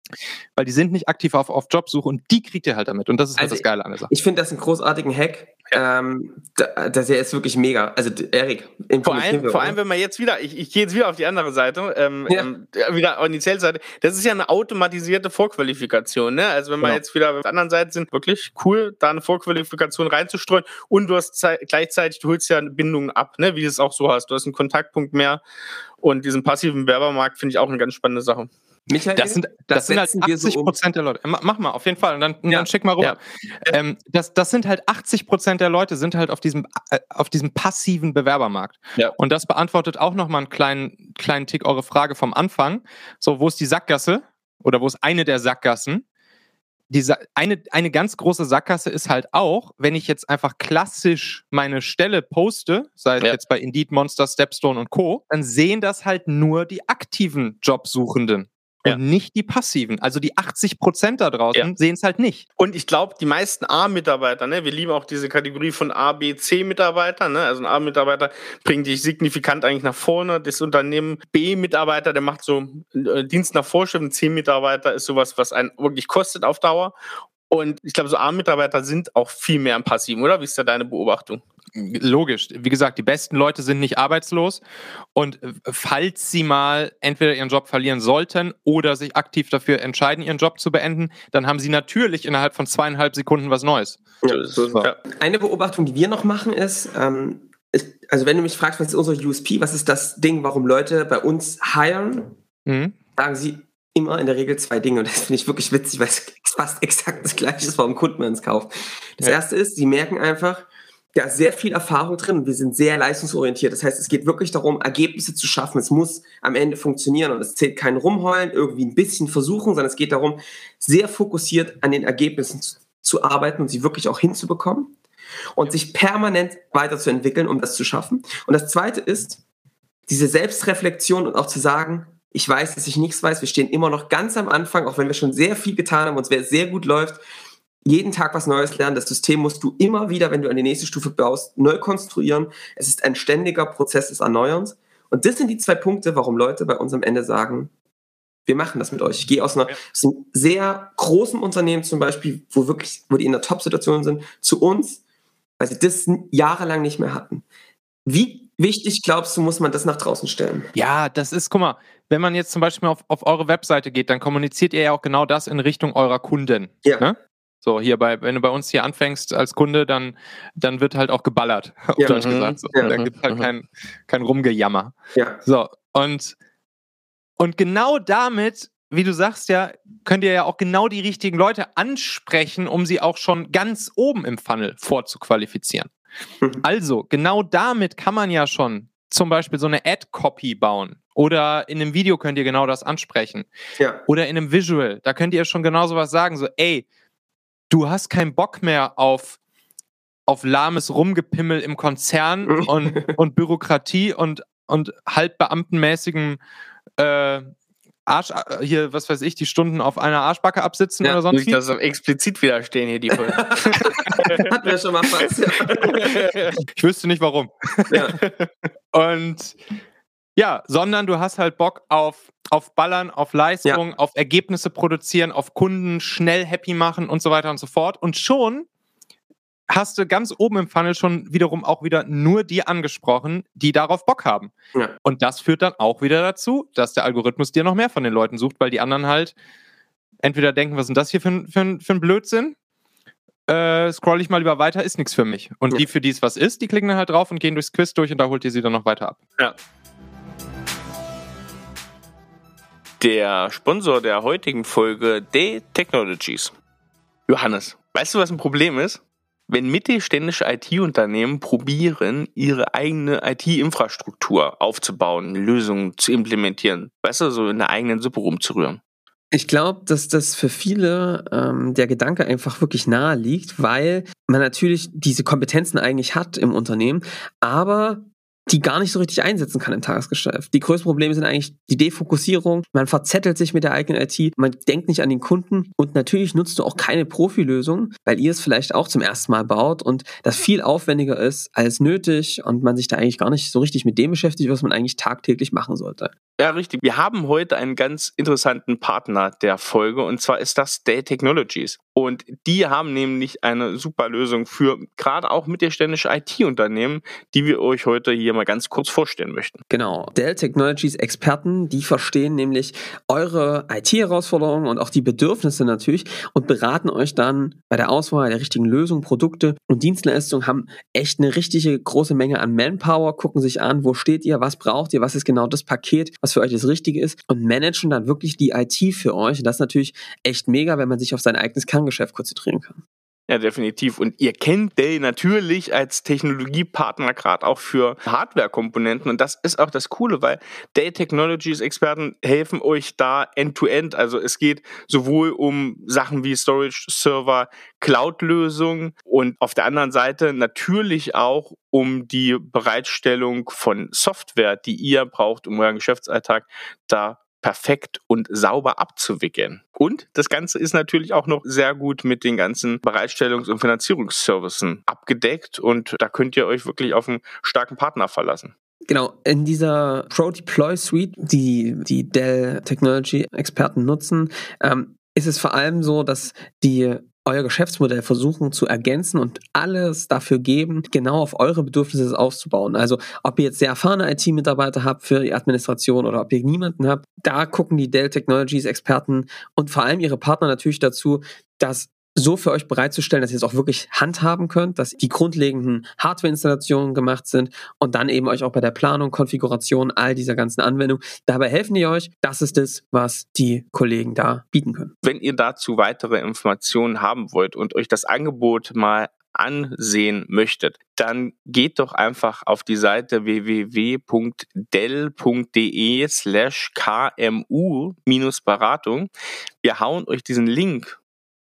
Weil die sind nicht aktiv auf, auf Jobsuche und die kriegt ihr halt damit. Und das ist halt Also das Geile an der Sache. Ich finde das einen großartigen Hack. Ähm, da, das der ist wirklich mega. Also, Erik, Vor allem, wir, vor allem, wenn man jetzt wieder, ich, ich gehe jetzt wieder auf die andere Seite, ähm, Ja. ähm, wieder an die Zellseite. Das ist ja eine automatisierte Vorqualifikation, ne? Also wenn wir Genau. jetzt wieder auf der anderen Seite sind, wirklich cool, da eine Vorqualifikation reinzustreuen und du hast zei- gleichzeitig, du holst ja Bindungen ab, ne? Wie du es auch so hast. Du hast einen Kontaktpunkt mehr und diesen passiven Werbermarkt finde ich auch eine ganz spannende Sache. Michael, das sind, das, das sind halt 80 Prozent so um. der Leute. Mach mal, auf jeden Fall. Und dann, ja. dann schick mal rüber. Ja. Ähm, das, das sind halt 80 Prozent der Leute sind halt auf diesem, äh, auf diesem passiven Bewerbermarkt. Ja. Und das beantwortet auch nochmal einen kleinen, kleinen Tick eure Frage vom Anfang. So, wo ist die Sackgasse? Oder wo ist eine der Sackgassen? diese, eine, eine ganz große Sackgasse ist halt auch, wenn ich jetzt einfach klassisch meine Stelle poste, sei es ja. jetzt bei Indeed, Monster, Stepstone und Co., dann sehen das halt nur die aktiven Jobsuchenden ja. und nicht die passiven. Also die 80 Prozent da draußen ja. sehen es halt nicht. Und ich glaube, die meisten A-Mitarbeiter, ne, wir lieben auch diese Kategorie von A, B, C-Mitarbeitern, ne? Also ein A-Mitarbeiter bringt dich signifikant eigentlich nach vorne. Das Unternehmen B-Mitarbeiter, der macht so äh, Dienst nach Vorschrift. C-Mitarbeiter ist sowas, was einen wirklich kostet auf Dauer. Und ich glaube, so A-Mitarbeiter sind auch viel mehr im Passiven, oder? Wie ist da deine Beobachtung? Logisch. Wie gesagt, die besten Leute sind nicht arbeitslos. Und äh, falls sie mal entweder ihren Job verlieren sollten oder sich aktiv dafür entscheiden, ihren Job zu beenden, dann haben sie natürlich innerhalb von zweieinhalb Sekunden was Neues. Ja, ja. Eine Beobachtung, die wir noch machen, ist, ähm, ist, also wenn du mich fragst, was ist unser USP, was ist das Ding, warum Leute bei uns hiren, mhm. sagen sie immer in der Regel zwei Dinge. Und das finde ich wirklich witzig, weil es fast exakt das gleiche ist, warum Kunden man es kauft. Das ja. erste ist, sie merken einfach, ja, sehr viel Erfahrung drin und wir sind sehr leistungsorientiert. Das heißt, es geht wirklich darum, Ergebnisse zu schaffen. Es muss am Ende funktionieren und es zählt kein Rumheulen, irgendwie ein bisschen versuchen, sondern es geht darum, sehr fokussiert an den Ergebnissen zu, zu arbeiten und sie wirklich auch hinzubekommen und sich permanent weiterzuentwickeln, um das zu schaffen. Und das zweite ist, diese Selbstreflexion und auch zu sagen, ich weiß, dass ich nichts weiß. Wir stehen immer noch ganz am Anfang, auch wenn wir schon sehr viel getan haben und es sehr gut läuft jeden Tag was Neues lernen. Das System musst du immer wieder, wenn du an die nächste Stufe baust, neu konstruieren. Es ist ein ständiger Prozess des Erneuerns. Und das sind die zwei Punkte, warum Leute bei uns am Ende sagen, wir machen das mit euch. Ich gehe aus, einer, aus einem sehr großen Unternehmen zum Beispiel, wo wirklich, wo die in der Top-Situation sind, zu uns, weil sie das jahrelang nicht mehr hatten. Wie wichtig glaubst du, muss man das nach draußen stellen? Ja, das ist, guck mal, wenn man jetzt zum Beispiel auf, auf eure Webseite geht, dann kommuniziert ihr ja auch genau das in Richtung eurer Kunden. Ja. Ne? So, hier bei, wenn du bei uns hier anfängst als Kunde, dann, dann wird halt auch geballert, auf ja. Deutsch mhm. gesagt. So. Ja. Da gibt halt mhm. kein, kein Rumgejammer. Ja. So, und, und genau damit, wie du sagst ja, könnt ihr ja auch genau die richtigen Leute ansprechen, um sie auch schon ganz oben im Funnel vorzuqualifizieren. Mhm. Also, genau damit kann man ja schon zum Beispiel so eine Ad-Copy bauen. Oder in einem Video könnt ihr genau das ansprechen. Ja. Oder in einem Visual. Da könnt ihr schon genau so was sagen. So, ey, du hast keinen Bock mehr auf, auf lahmes Rumgepimmel im Konzern und, und Bürokratie und, und halbbeamtenmäßigem äh, Arsch, äh, hier, was weiß ich, die Stunden auf einer Arschbacke absitzen ja, oder sonst wie. das explizit wieder stehen hier, die Folge. Hatten wir schon mal fast, ja. Ich wüsste nicht warum. Ja. Und ja, sondern du hast halt Bock auf, auf Ballern, auf Leistung, ja. auf Ergebnisse produzieren, auf Kunden schnell happy machen und so weiter und so fort. Und schon hast du ganz oben im Funnel schon wiederum auch wieder nur die angesprochen, die darauf Bock haben. Ja. Und das führt dann auch wieder dazu, dass der Algorithmus dir noch mehr von den Leuten sucht, weil die anderen halt entweder denken, was ist das hier für, für, für ein Blödsinn? Äh, scroll ich mal lieber weiter, ist nichts für mich. Und ja. die, für die es was ist, die klicken dann halt drauf und gehen durchs Quiz durch und da holt ihr sie dann noch weiter ab. Ja. Der Sponsor der heutigen Folge Day Technologies. Johannes, weißt du, was ein Problem ist? Wenn mittelständische IT-Unternehmen probieren, ihre eigene IT-Infrastruktur aufzubauen, Lösungen zu implementieren, weißt du, so in der eigenen Suppe rumzurühren. Ich glaube, dass das für viele ähm, der Gedanke einfach wirklich nahe liegt, weil man natürlich diese Kompetenzen eigentlich hat im Unternehmen, aber die gar nicht so richtig einsetzen kann im Tagesgeschäft. Die größten Probleme sind eigentlich die Defokussierung. Man verzettelt sich mit der eigenen IT, man denkt nicht an den Kunden und natürlich nutzt du auch keine Profilösung, weil ihr es vielleicht auch zum ersten Mal baut und das viel aufwendiger ist als nötig und man sich da eigentlich gar nicht so richtig mit dem beschäftigt, was man eigentlich tagtäglich machen sollte. Ja, richtig. Wir haben heute einen ganz interessanten Partner der Folge und zwar ist das Dell Technologies. Und die haben nämlich eine super Lösung für gerade auch mittelständische IT-Unternehmen, die wir euch heute hier mal ganz kurz vorstellen möchten. Genau. Dell Technologies Experten, die verstehen nämlich eure IT-Herausforderungen und auch die Bedürfnisse natürlich und beraten euch dann bei der Auswahl der richtigen Lösung, Produkte und Dienstleistungen, haben echt eine richtige große Menge an Manpower, gucken sich an, wo steht ihr, was braucht ihr, was ist genau das Paket, was was für euch das Richtige ist und managen dann wirklich die IT für euch. Und das ist natürlich echt mega, wenn man sich auf sein eigenes Kerngeschäft konzentrieren kann. Ja, definitiv. Und ihr kennt Dell natürlich als Technologiepartner gerade auch für Hardware-Komponenten. Und das ist auch das Coole, weil Dell Technologies Experten helfen euch da end-to-end. -End. Also es geht sowohl um Sachen wie Storage, Server, Cloud-Lösungen und auf der anderen Seite natürlich auch um die Bereitstellung von Software, die ihr braucht, um euren Geschäftsalltag da perfekt und sauber abzuwickeln. Und das Ganze ist natürlich auch noch sehr gut mit den ganzen Bereitstellungs- und Finanzierungsservicen abgedeckt und da könnt ihr euch wirklich auf einen starken Partner verlassen. Genau, in dieser Pro Deploy Suite, die die Dell Technology Experten nutzen, ähm, ist es vor allem so, dass die euer Geschäftsmodell versuchen zu ergänzen und alles dafür geben, genau auf eure Bedürfnisse aufzubauen. Also ob ihr jetzt sehr erfahrene IT-Mitarbeiter habt für die Administration oder ob ihr niemanden habt, da gucken die Dell Technologies Experten und vor allem ihre Partner natürlich dazu, dass so für euch bereitzustellen, dass ihr es auch wirklich handhaben könnt, dass die grundlegenden Hardware-Installationen gemacht sind und dann eben euch auch bei der Planung, Konfiguration all dieser ganzen Anwendungen. Dabei helfen die euch. Das ist es, was die Kollegen da bieten können. Wenn ihr dazu weitere Informationen haben wollt und euch das Angebot mal ansehen möchtet, dann geht doch einfach auf die Seite www.dell.de slash kmu-beratung. Wir hauen euch diesen Link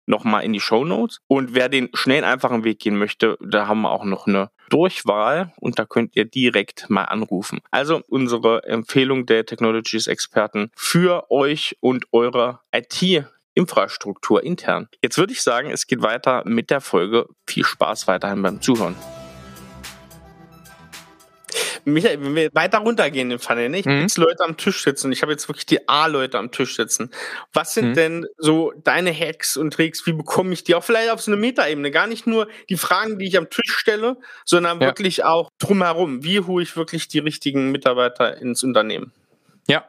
nochmal in die Show Notes. Und wer den schnell einfachen Weg gehen möchte, da haben wir auch noch eine Durchwahl und da könnt ihr direkt mal anrufen. Also unsere Empfehlung der Technologies Experten für euch und eure IT Infrastruktur intern. Jetzt würde ich sagen, es geht weiter mit der Folge. Viel Spaß weiterhin beim Zuhören. Michael, wenn wir weiter runtergehen im Funnel, ne? ich mhm. jetzt Leute am Tisch sitzen und ich habe jetzt wirklich die A-Leute am Tisch sitzen. Was sind mhm. denn so deine Hacks und Tricks? Wie bekomme ich die auch vielleicht auf so eine Metaebene? Gar nicht nur die Fragen, die ich am Tisch stelle, sondern ja. wirklich auch drumherum. Wie hole ich wirklich die richtigen Mitarbeiter ins Unternehmen? Ja,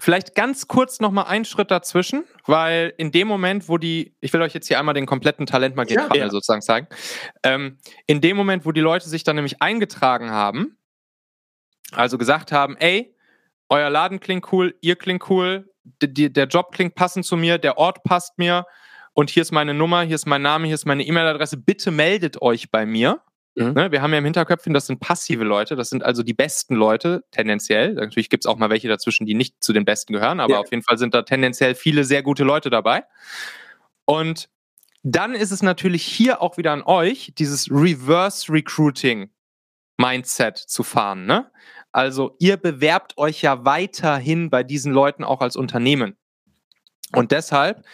vielleicht ganz kurz nochmal einen Schritt dazwischen, weil in dem Moment, wo die, ich will euch jetzt hier einmal den kompletten Talentmarket ja, ja. sozusagen zeigen, ähm, in dem Moment, wo die Leute sich dann nämlich eingetragen haben, also gesagt haben, ey, euer Laden klingt cool, ihr klingt cool, die, der Job klingt passend zu mir, der Ort passt mir und hier ist meine Nummer, hier ist mein Name, hier ist meine E-Mail-Adresse, bitte meldet euch bei mir. Mhm. Ne, wir haben ja im Hinterköpfchen, das sind passive Leute, das sind also die besten Leute, tendenziell. Natürlich gibt es auch mal welche dazwischen, die nicht zu den Besten gehören, aber ja. auf jeden Fall sind da tendenziell viele sehr gute Leute dabei. Und dann ist es natürlich hier auch wieder an euch, dieses Reverse Recruiting Mindset zu fahren. Ne? Also ihr bewerbt euch ja weiterhin bei diesen Leuten auch als Unternehmen. Und deshalb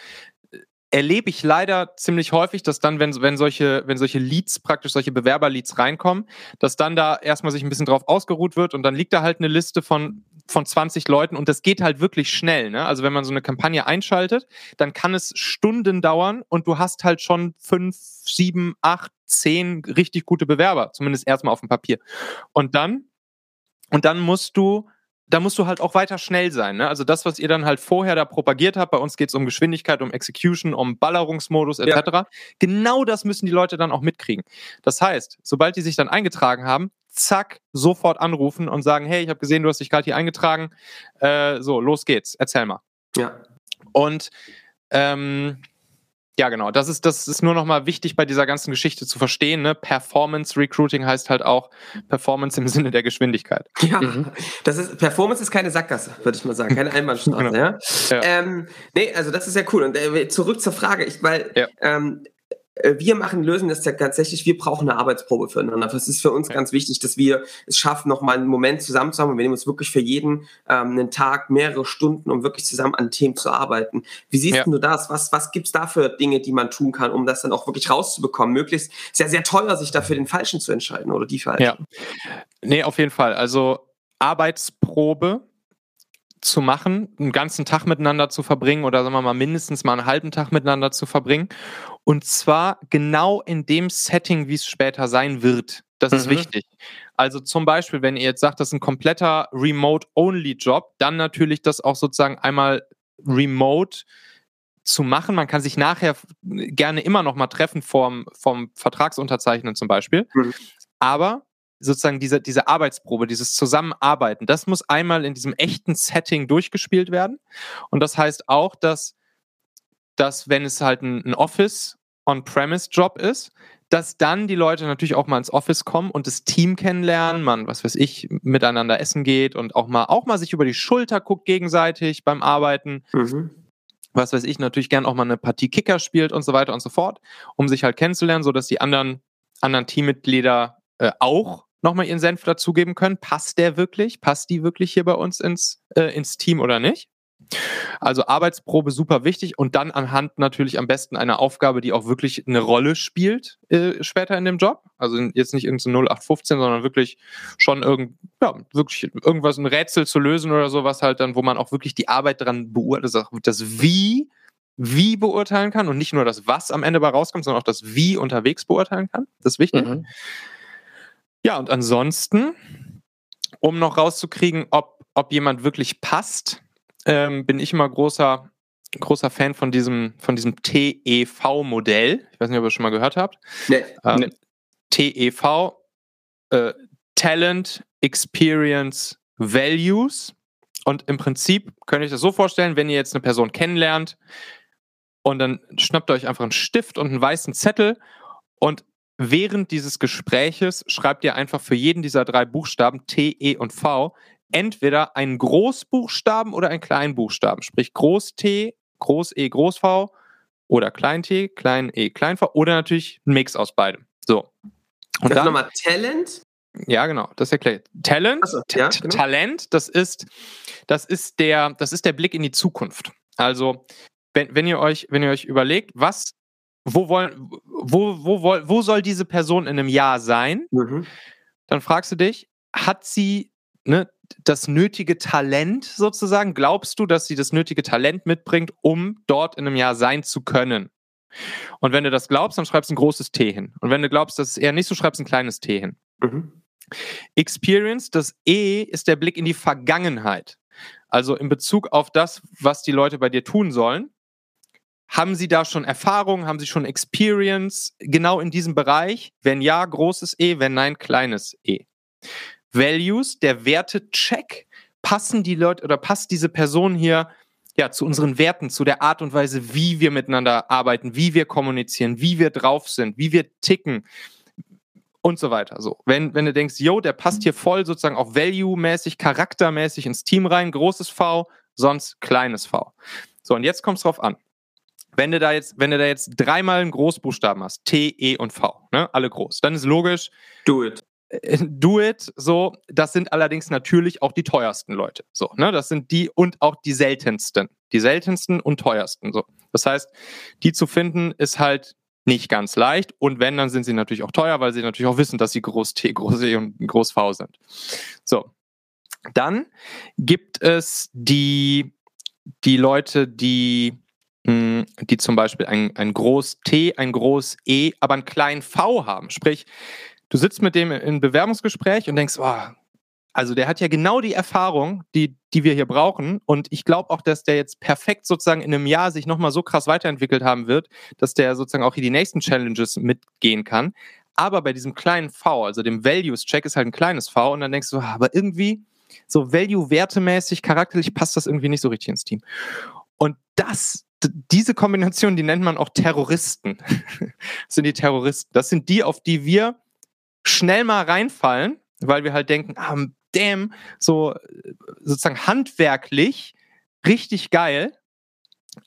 äh, erlebe ich leider ziemlich häufig, dass dann, wenn, wenn, solche, wenn solche Leads, praktisch solche Bewerberleads reinkommen, dass dann da erstmal sich ein bisschen drauf ausgeruht wird und dann liegt da halt eine Liste von, von 20 Leuten und das geht halt wirklich schnell. Ne? Also wenn man so eine Kampagne einschaltet, dann kann es Stunden dauern und du hast halt schon fünf, sieben, acht, zehn richtig gute Bewerber, zumindest erstmal auf dem Papier. Und dann und dann musst du, da musst du halt auch weiter schnell sein. Ne? Also das, was ihr dann halt vorher da propagiert habt, bei uns geht es um Geschwindigkeit, um Execution, um Ballerungsmodus etc. Ja. Genau das müssen die Leute dann auch mitkriegen. Das heißt, sobald die sich dann eingetragen haben, zack, sofort anrufen und sagen, hey, ich habe gesehen, du hast dich gerade hier eingetragen. Äh, so, los geht's, erzähl mal. Ja. Und ähm, ja, genau. Das ist, das ist nur nochmal wichtig bei dieser ganzen Geschichte zu verstehen. Ne? Performance Recruiting heißt halt auch Performance im Sinne der Geschwindigkeit. Ja, mhm. das ist, Performance ist keine Sackgasse, würde ich mal sagen. Keine Einbahnstraße. genau. ja? ja. Ähm, nee, also das ist ja cool. Und äh, zurück zur Frage, ich, weil ja. ähm, äh, wir machen, lösen das ja tatsächlich, wir brauchen eine Arbeitsprobe füreinander. Das ist für uns ganz wichtig, dass wir es schaffen, nochmal einen Moment zusammen zu haben. Und wir nehmen uns wirklich für jeden ähm, einen Tag, mehrere Stunden, um wirklich zusammen an Themen zu arbeiten. Wie siehst ja. du das? Was, was gibt's da für Dinge, die man tun kann, um das dann auch wirklich rauszubekommen? Möglichst sehr, sehr teuer, sich dafür den Falschen zu entscheiden oder die Falschen. Ja. Nee, auf jeden Fall. Also Arbeitsprobe zu machen, einen ganzen Tag miteinander zu verbringen oder sagen wir mal mindestens mal einen halben Tag miteinander zu verbringen. Und zwar genau in dem Setting, wie es später sein wird. Das mhm. ist wichtig. Also zum Beispiel, wenn ihr jetzt sagt, das ist ein kompletter Remote-Only-Job, dann natürlich das auch sozusagen einmal remote zu machen. Man kann sich nachher gerne immer noch mal treffen vom, vom Vertragsunterzeichnen zum Beispiel. Mhm. Aber sozusagen diese, diese Arbeitsprobe, dieses Zusammenarbeiten, das muss einmal in diesem echten Setting durchgespielt werden. Und das heißt auch, dass, dass wenn es halt ein, ein Office On-Premise-Job ist, dass dann die Leute natürlich auch mal ins Office kommen und das Team kennenlernen, man, was weiß ich, miteinander essen geht und auch mal, auch mal sich über die Schulter guckt gegenseitig beim Arbeiten. Mhm. Was weiß ich, natürlich gern auch mal eine Partie Kicker spielt und so weiter und so fort, um sich halt kennenzulernen, sodass die anderen, anderen Teammitglieder äh, auch nochmal ihren Senf dazugeben können. Passt der wirklich? Passt die wirklich hier bei uns ins, äh, ins Team oder nicht? Also Arbeitsprobe super wichtig und dann anhand natürlich am besten einer Aufgabe, die auch wirklich eine Rolle spielt äh, später in dem Job. Also jetzt nicht irgendein so 0815, sondern wirklich schon irgend, ja, wirklich irgendwas, ein Rätsel zu lösen oder sowas halt dann, wo man auch wirklich die Arbeit dran beurteilt, das Wie, wie beurteilen kann und nicht nur das Was am Ende bei rauskommt, sondern auch das Wie unterwegs beurteilen kann. Das ist wichtig. Mhm. Ja, und ansonsten, um noch rauszukriegen, ob, ob jemand wirklich passt, ähm, bin ich immer großer, großer Fan von diesem, von diesem TEV-Modell. Ich weiß nicht, ob ihr das schon mal gehört habt. Nee. Ähm, nee. TEV, äh, Talent, Experience, Values. Und im Prinzip könnt ihr euch das so vorstellen, wenn ihr jetzt eine Person kennenlernt und dann schnappt ihr euch einfach einen Stift und einen weißen Zettel und während dieses Gespräches schreibt ihr einfach für jeden dieser drei Buchstaben T, E und V entweder einen Großbuchstaben oder einen Kleinbuchstaben, sprich Groß T, Groß E, Groß V oder Klein T, Klein E, Klein V oder natürlich ein Mix aus beidem. So. Und das dann nochmal Talent. Ja, genau, das erklärt. Talent, so, ja, genau. Talent, das ist, das ist der, das ist der Blick in die Zukunft. Also, wenn, wenn ihr euch, wenn ihr euch überlegt, was, wo wollen, wo, wo, wo, wo soll diese Person in einem Jahr sein? Mhm. Dann fragst du dich, hat sie ne, das nötige Talent sozusagen? Glaubst du, dass sie das nötige Talent mitbringt, um dort in einem Jahr sein zu können? Und wenn du das glaubst, dann schreibst du ein großes T hin. Und wenn du glaubst, dass es eher nicht so, schreibst du ein kleines T hin. Mhm. Experience, das E ist der Blick in die Vergangenheit. Also in Bezug auf das, was die Leute bei dir tun sollen. Haben sie da schon Erfahrung? Haben sie schon Experience genau in diesem Bereich? Wenn ja, großes E, wenn nein, kleines E. Values, der Wertecheck. Passen die Leute oder passt diese Person hier ja, zu unseren Werten, zu der Art und Weise, wie wir miteinander arbeiten, wie wir kommunizieren, wie wir drauf sind, wie wir ticken und so weiter. So, wenn, wenn du denkst, yo, der passt hier voll sozusagen auch value-mäßig, charaktermäßig ins Team rein, großes V, sonst kleines V. So, und jetzt kommt es drauf an. Wenn du da jetzt, wenn du da jetzt dreimal einen Großbuchstaben hast, T, E und V, ne, alle groß, dann ist logisch. Do it. Äh, do it, so, das sind allerdings natürlich auch die teuersten Leute. So, ne? Das sind die und auch die seltensten. Die seltensten und teuersten. So. Das heißt, die zu finden ist halt nicht ganz leicht. Und wenn, dann sind sie natürlich auch teuer, weil sie natürlich auch wissen, dass sie Groß T, Groß E und Groß V sind. So. Dann gibt es die, die Leute, die, hm, die zum Beispiel ein, ein Groß T, ein Groß E, aber einen kleinen V haben. Sprich, du sitzt mit dem in Bewerbungsgespräch und denkst, oh, also der hat ja genau die Erfahrung, die, die wir hier brauchen. Und ich glaube auch, dass der jetzt perfekt sozusagen in einem Jahr sich nochmal so krass weiterentwickelt haben wird, dass der sozusagen auch hier die nächsten Challenges mitgehen kann. Aber bei diesem kleinen V, also dem Values-Check, ist halt ein kleines V und dann denkst du, ah, aber irgendwie so Value-wertemäßig, charakterlich passt das irgendwie nicht so richtig ins Team. Und das, diese Kombination, die nennt man auch Terroristen. das sind die Terroristen. Das sind die, auf die wir schnell mal reinfallen, weil wir halt denken, ah, damn, so sozusagen handwerklich richtig geil,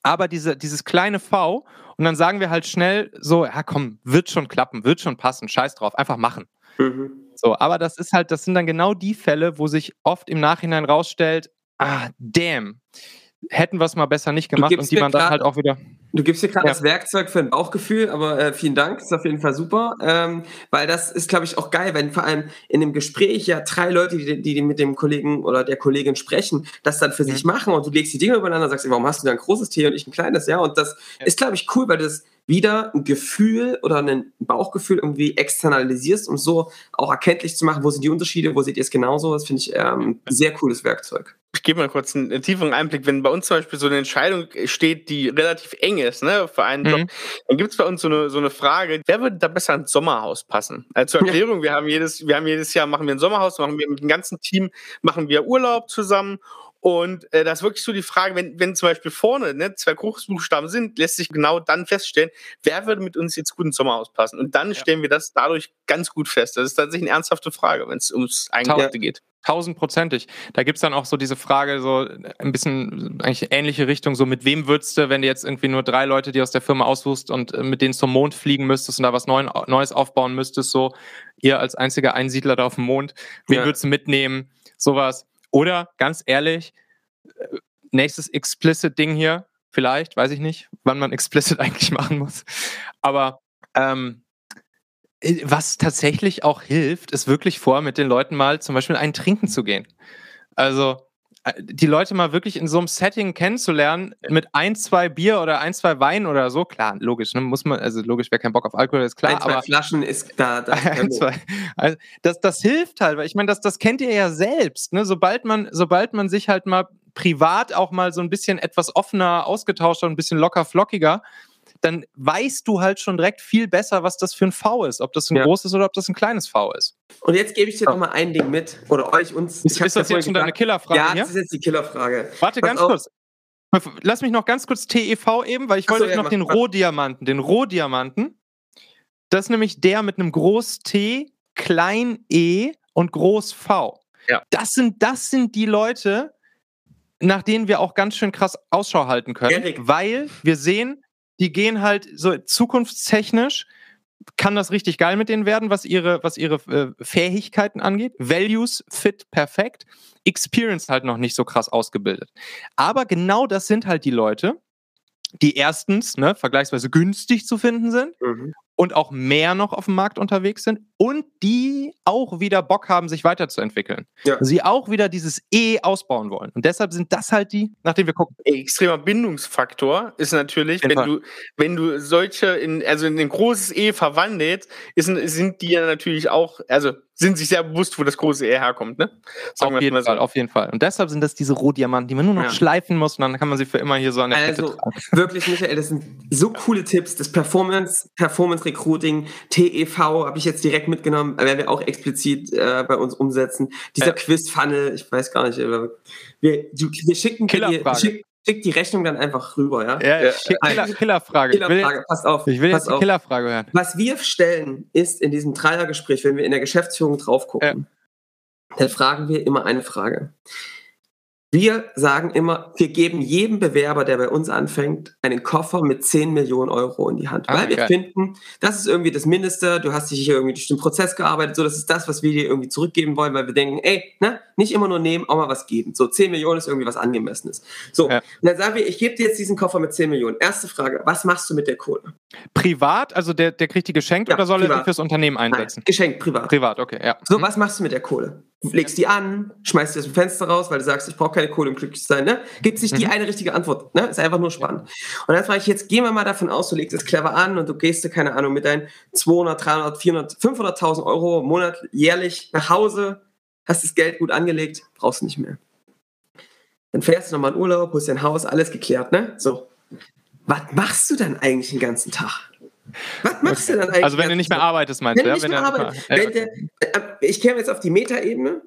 aber diese, dieses kleine V und dann sagen wir halt schnell so, ja komm, wird schon klappen, wird schon passen, scheiß drauf, einfach machen. Mhm. So, aber das ist halt, das sind dann genau die Fälle, wo sich oft im Nachhinein rausstellt, ah, damn, hätten wir es mal besser nicht gemacht und die man dann halt auch wieder. Du gibst dir gerade ja. das Werkzeug für ein Bauchgefühl, aber äh, vielen Dank, das ist auf jeden Fall super, ähm, weil das ist, glaube ich, auch geil, wenn vor allem in dem Gespräch ja drei Leute, die, die mit dem Kollegen oder der Kollegin sprechen, das dann für mhm. sich machen und du legst die Dinge übereinander, sagst, warum hast du da ein großes T und ich ein kleines, ja, und das ja. ist, glaube ich, cool, weil das wieder ein Gefühl oder ein Bauchgefühl irgendwie externalisierst, um so auch erkenntlich zu machen, wo sind die Unterschiede, wo seht ihr es genauso, das finde ich ähm, ein sehr cooles Werkzeug. Ich gebe mal kurz einen, tieferen Einblick, wenn bei uns zum Beispiel so eine Entscheidung steht, die relativ eng ist, ne, für einen Job, mhm. dann gibt es bei uns so eine, so eine Frage, wer würde da besser ins Sommerhaus passen? Also zur Erklärung, wir haben jedes, wir haben jedes Jahr machen wir ein Sommerhaus, machen wir mit dem ganzen Team, machen wir Urlaub zusammen und äh, das ist wirklich so die Frage, wenn, wenn zum Beispiel vorne ne, zwei Großbuchstaben sind, lässt sich genau dann feststellen, wer würde mit uns jetzt gut ins Sommerhaus passen. Und dann ja. stellen wir das dadurch ganz gut fest. Das ist tatsächlich eine ernsthafte Frage, wenn es ums Eingemachte geht. Tausendprozentig. Da gibt's dann auch so diese Frage, so ein bisschen eigentlich ähnliche Richtung, so mit wem würdest du, wenn du jetzt irgendwie nur drei Leute, die aus der Firma aussuchst und äh, mit denen zum Mond fliegen müsstest und da was Neues aufbauen müsstest, so ihr als einziger Einsiedler da auf dem Mond, wen ja. würdest du mitnehmen? Sowas. Oder ganz ehrlich, äh, nächstes explicit Ding hier, vielleicht, weiß ich nicht, wann man explicit eigentlich machen muss. Aber ähm, äh, was tatsächlich auch hilft, ist wirklich vor, mit den Leuten mal zum Beispiel einen trinken zu gehen. Also äh, die Leute mal wirklich in so einem Setting kennenzulernen, mit ein, zwei Bier oder ein, zwei Wein oder so, klar, logisch, ne, muss man, also logisch, wer keinen Bock auf Alkohol ist klar. Ein, zwei aber, Flaschen ist da. da ein, zwei, also das, das hilft halt, weil ich meine, das, das kennt ihr ja selbst, ne? Sobald man, sobald man sich halt mal privat auch mal so ein bisschen etwas offener ausgetauscht hat, ein bisschen locker flockiger, dann weißt du halt schon direkt viel besser, was das für ein V ist. Ob das ein ja. großes oder ob das ein kleines V ist. Und jetzt gebe ich dir ja. noch mal ein Ding mit. Oder euch, uns. Ist, ist das jetzt schon deine Killerfrage? Ja, das ist jetzt die Killerfrage. Warte, Pass ganz auf. kurz. Lass mich noch ganz kurz TEV eben, weil ich wollte euch ja, noch den Rohdiamanten, den Rohdiamanten. Das ist nämlich der mit einem Groß T, Klein E und Groß V. Ja. Das sind, das sind die Leute, nach denen wir auch ganz schön krass Ausschau halten können, Erik. weil wir sehen, die gehen halt so zukunftstechnisch, kann das richtig geil mit denen werden, was ihre, was ihre äh, Fähigkeiten angeht. Values fit perfekt, Experience halt noch nicht so krass ausgebildet. Aber genau das sind halt die Leute, die erstens ne, vergleichsweise günstig zu finden sind mhm und auch mehr noch auf dem Markt unterwegs sind und die auch wieder Bock haben, sich weiterzuentwickeln. Ja. Sie auch wieder dieses E ausbauen wollen. Und deshalb sind das halt die, nachdem wir gucken. Extremer Bindungsfaktor ist natürlich, wenn du, wenn du solche in, also in ein großes E verwandelt, ist, sind die ja natürlich auch, also sind sich sehr bewusst, wo das große E herkommt, ne? Sagen auf jeden Fall, so. auf jeden Fall. Und deshalb sind das diese Rohdiamanten, die man nur noch ja. schleifen muss und dann kann man sie für immer hier so an der also, Kette tragen. Wirklich, Michael, das sind so coole Tipps. Das Performance, Performance Recruiting, TEV habe ich jetzt direkt mitgenommen, werden wir auch explizit äh, bei uns umsetzen. Dieser äh. Quiz-Funnel, ich weiß gar nicht, wir, wir schicken dir, schick, schick die Rechnung dann einfach rüber, ja? Ja, ja. Killer, Killerfrage. Killerfrage, pass auf. Ich will jetzt eine Killerfrage hören. Was wir stellen, ist in diesem Dreiergespräch, wenn wir in der Geschäftsführung drauf gucken, ja. dann fragen wir immer eine Frage. Wir sagen immer, wir geben jedem Bewerber, der bei uns anfängt, einen Koffer mit 10 Millionen Euro in die Hand. Ah, weil wir finden, das ist irgendwie das Mindeste, du hast dich hier irgendwie durch den Prozess gearbeitet, so das ist das, was wir dir irgendwie zurückgeben wollen, weil wir denken, ey, ne, nicht immer nur nehmen, auch mal was geben. So 10 Millionen ist irgendwie was Angemessenes. So, ja. und dann sagen wir, ich gebe dir jetzt diesen Koffer mit 10 Millionen. Erste Frage, was machst du mit der Kohle? Privat, also der, der kriegt die geschenkt ja, oder soll privat. er die fürs Unternehmen einsetzen? Nein, geschenkt, privat. Privat, okay, ja. So, mhm. was machst du mit der Kohle? Legst die an, schmeißt die aus dem Fenster raus, weil du sagst, ich brauche keine Kohle, um glücklich zu sein. Ne? Gibt es nicht mhm. die eine richtige Antwort. Ne? Ist einfach nur spannend. Und dann frage ich, jetzt gehen wir mal davon aus, du legst es clever an und du gehst, keine Ahnung, mit deinen 200, 300, 400, 500.000 Euro im Monat jährlich nach Hause, hast das Geld gut angelegt, brauchst du nicht mehr. Dann fährst du nochmal in Urlaub, holst dein Haus, alles geklärt, ne? So. Was machst du dann eigentlich den ganzen Tag? Was machst okay. du dann eigentlich? Also wenn du nicht mehr arbeitest, meinst wenn du? Ja? Wenn, arbeitest. Wenn der, äh, ich käme jetzt auf die Metaebene.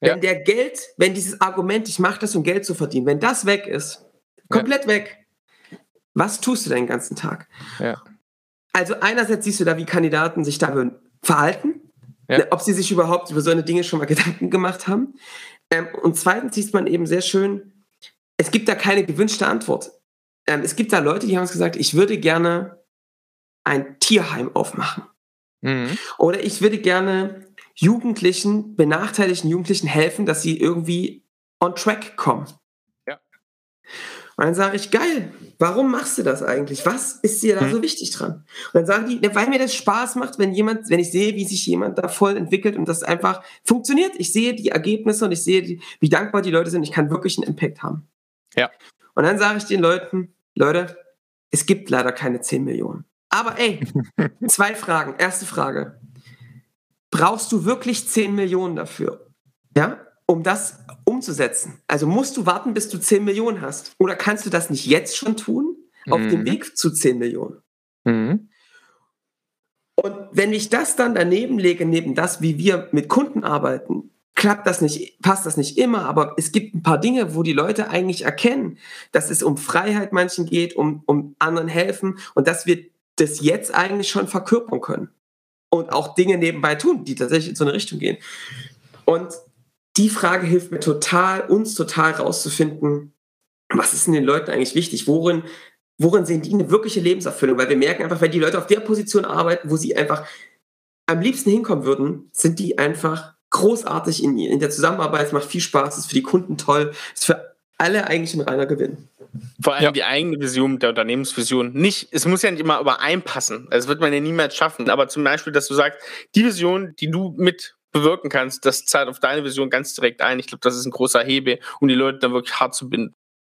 Wenn ja. der Geld, wenn dieses Argument, ich mache das, um Geld zu verdienen, wenn das weg ist, komplett ja. weg, was tust du den ganzen Tag? Ja. Also einerseits siehst du da, wie Kandidaten sich da verhalten, ja. ob sie sich überhaupt über so eine Dinge schon mal Gedanken gemacht haben. Ähm, und zweitens sieht man eben sehr schön, es gibt da keine gewünschte Antwort. Ähm, es gibt da Leute, die haben uns gesagt, ich würde gerne ein Tierheim aufmachen. Mhm. Oder ich würde gerne Jugendlichen, benachteiligten Jugendlichen helfen, dass sie irgendwie on track kommen. Ja. Und dann sage ich, geil, warum machst du das eigentlich? Was ist dir da mhm. so wichtig dran? Und dann sagen die, weil mir das Spaß macht, wenn jemand, wenn ich sehe, wie sich jemand da voll entwickelt und das einfach funktioniert. Ich sehe die Ergebnisse und ich sehe, die, wie dankbar die Leute sind. Ich kann wirklich einen Impact haben. Ja. Und dann sage ich den Leuten, Leute, es gibt leider keine 10 Millionen. Aber ey, zwei Fragen. Erste Frage. Brauchst du wirklich 10 Millionen dafür? Ja? um das umzusetzen? Also musst du warten, bis du 10 Millionen hast? Oder kannst du das nicht jetzt schon tun, auf dem Mhm. Weg zu 10 Millionen? Mhm. Und wenn ich das dann daneben lege, neben das, wie wir mit Kunden arbeiten, klappt das nicht, passt das nicht immer, aber es gibt ein paar Dinge, wo die Leute eigentlich erkennen, dass es um Freiheit manchen geht, um, um anderen helfen und dass wir das jetzt eigentlich schon verkörpern können. Und auch Dinge nebenbei tun, die tatsächlich in so eine Richtung gehen. Und die Frage hilft mir total, uns total rauszufinden, was ist denn den Leuten eigentlich wichtig? Worin, worin sehen die eine wirkliche Lebenserfüllung? Weil wir merken einfach, wenn die Leute auf der Position arbeiten, wo sie einfach am liebsten hinkommen würden, sind die einfach großartig in, in der Zusammenarbeit. Es macht viel Spaß, ist für die Kunden toll, ist für alle eigentlich ein reiner Gewinn. Vor allem Ja. die eigene Vision der Unternehmensvision. Nicht, es muss ja nicht immer übereinpassen. Das wird man ja niemals schaffen. Aber zum Beispiel, dass du sagst, die Vision, die du mit bewirken kannst, das zahlt auf deine Vision ganz direkt ein. Ich glaube, das ist ein großer Hebel, um die Leute dann wirklich hart zu binden.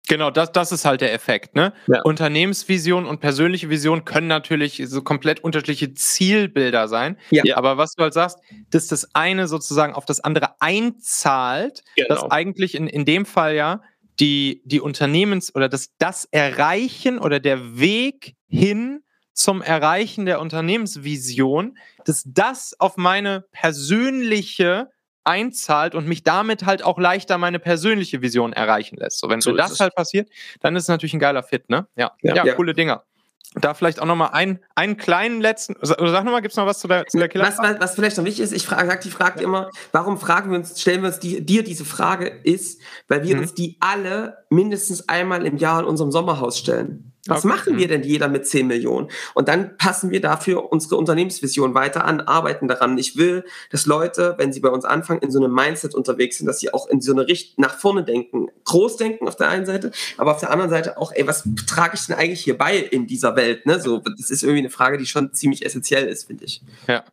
Genau, das, das ist halt der Effekt. Ne? Ja. Unternehmensvision und persönliche Vision können natürlich so komplett unterschiedliche Zielbilder sein. Ja. Aber was du halt sagst, dass das eine sozusagen auf das andere einzahlt, dass Genau. eigentlich in, in dem Fall ja die, die Unternehmens- oder das, das Erreichen oder der Weg hin zum Erreichen der Unternehmensvision, dass das auf meine persönliche einzahlt und mich damit halt auch leichter meine persönliche Vision erreichen lässt. So, wenn So das es. halt passiert, dann ist es natürlich ein geiler Fit, ne? Ja, ja, Ja. coole Dinger. Da vielleicht auch nochmal einen, einen kleinen letzten, sag nochmal, gibt's noch was zu der, zu der Killer? Was, was, was vielleicht noch wichtig ist, ich frage, die fragt immer, warum fragen wir uns, stellen wir uns die, dir diese Frage, ist, weil wir Mhm. uns die alle mindestens einmal im Jahr in unserem Sommerhaus stellen. Was Okay. machen Mhm. wir denn jeder mit 10 Millionen? Und dann passen wir dafür unsere Unternehmensvision weiter an, arbeiten daran. Ich will, dass Leute, wenn sie bei uns anfangen, in so einem Mindset unterwegs sind, dass sie auch in so eine Richtung nach vorne denken. Groß denken auf der einen Seite, aber auf der anderen Seite auch, ey, was trage ich denn eigentlich hier bei in dieser Welt? Ne? So, das ist irgendwie eine Frage, die schon ziemlich essentiell ist, finde ich. Ja.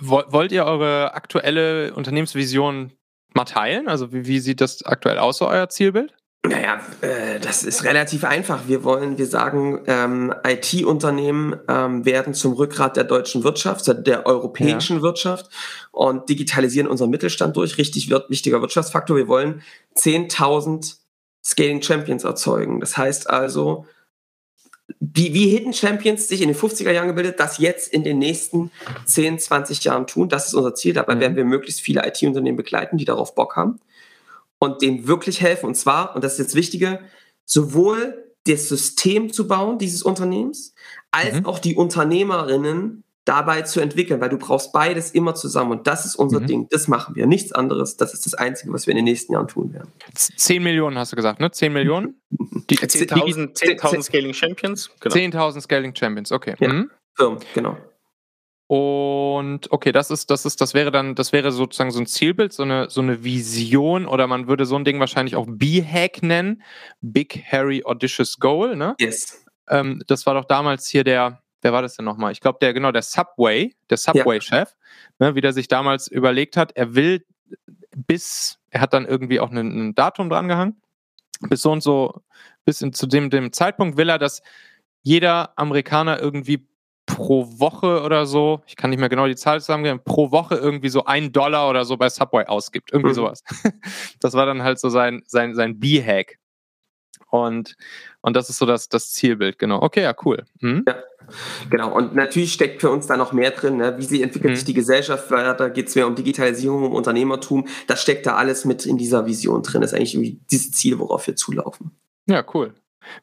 Wollt ihr eure aktuelle Unternehmensvision mal teilen? Also wie, wie sieht das aktuell aus, so euer Zielbild? Naja, äh, das ist relativ einfach. Wir wollen, wir sagen, ähm, IT-Unternehmen ähm, werden zum Rückgrat der deutschen Wirtschaft, der- europäischen Wirtschaft und digitalisieren unseren Mittelstand durch. Richtig wird, wichtiger Wirtschaftsfaktor. Wir wollen 10.000 Scaling Champions erzeugen. Das heißt also, wie, wie Hidden Champions sich in den 50er Jahren gebildet, das jetzt in den nächsten 10, 20 Jahren tun. Das ist unser Ziel. Dabei werden wir möglichst viele IT-Unternehmen begleiten, die darauf Bock haben und denen wirklich helfen. Und zwar, und das ist jetzt Wichtige, sowohl das System zu bauen, dieses Unternehmens, als Mhm. auch die Unternehmerinnen dabei zu entwickeln, weil du brauchst beides immer zusammen. Und das ist unser Mhm. Ding. Das machen wir. Nichts anderes. Das ist das Einzige, was wir in den nächsten Jahren tun werden. Z- 10 Millionen hast du gesagt, ne? 10 Millionen? Die, 10.000 10.000 Scaling Champions. Genau. 10.000 Scaling Champions, okay. Ja. Mhm. Firmen, genau. Und okay, das ist, das ist, das wäre dann, das wäre sozusagen so ein Zielbild, so eine, so eine Vision oder man würde so ein Ding wahrscheinlich auch B-Hack nennen. Big Hairy Audacious Goal, ne? Yes. Ähm, das war doch damals hier der, wer war das denn nochmal? Ich glaube, der, genau, der Subway, der Subway-Chef, ne, wie der sich damals überlegt hat, er will bis, er hat dann irgendwie auch ein, ein Datum dran gehangen, bis so und so, bis in, zu dem, dem Zeitpunkt will er, dass jeder Amerikaner irgendwie pro Woche oder so, ich kann nicht mehr genau die Zahl zusammengeben, pro Woche irgendwie so ein Dollar oder so bei Subway ausgibt. Irgendwie Mhm. sowas. Das war dann halt so sein, sein, sein B-Hack. Und, und das ist so das, das Zielbild, genau. Okay, ja, cool. Mhm. Genau, und natürlich steckt für uns da noch mehr drin. Ne? Wie sie entwickelt Mhm. sich die Gesellschaft weiter, geht es mehr um Digitalisierung, um Unternehmertum. Das steckt da alles mit in dieser Vision drin. Das ist eigentlich irgendwie dieses Ziel, worauf wir zulaufen. Ja, cool.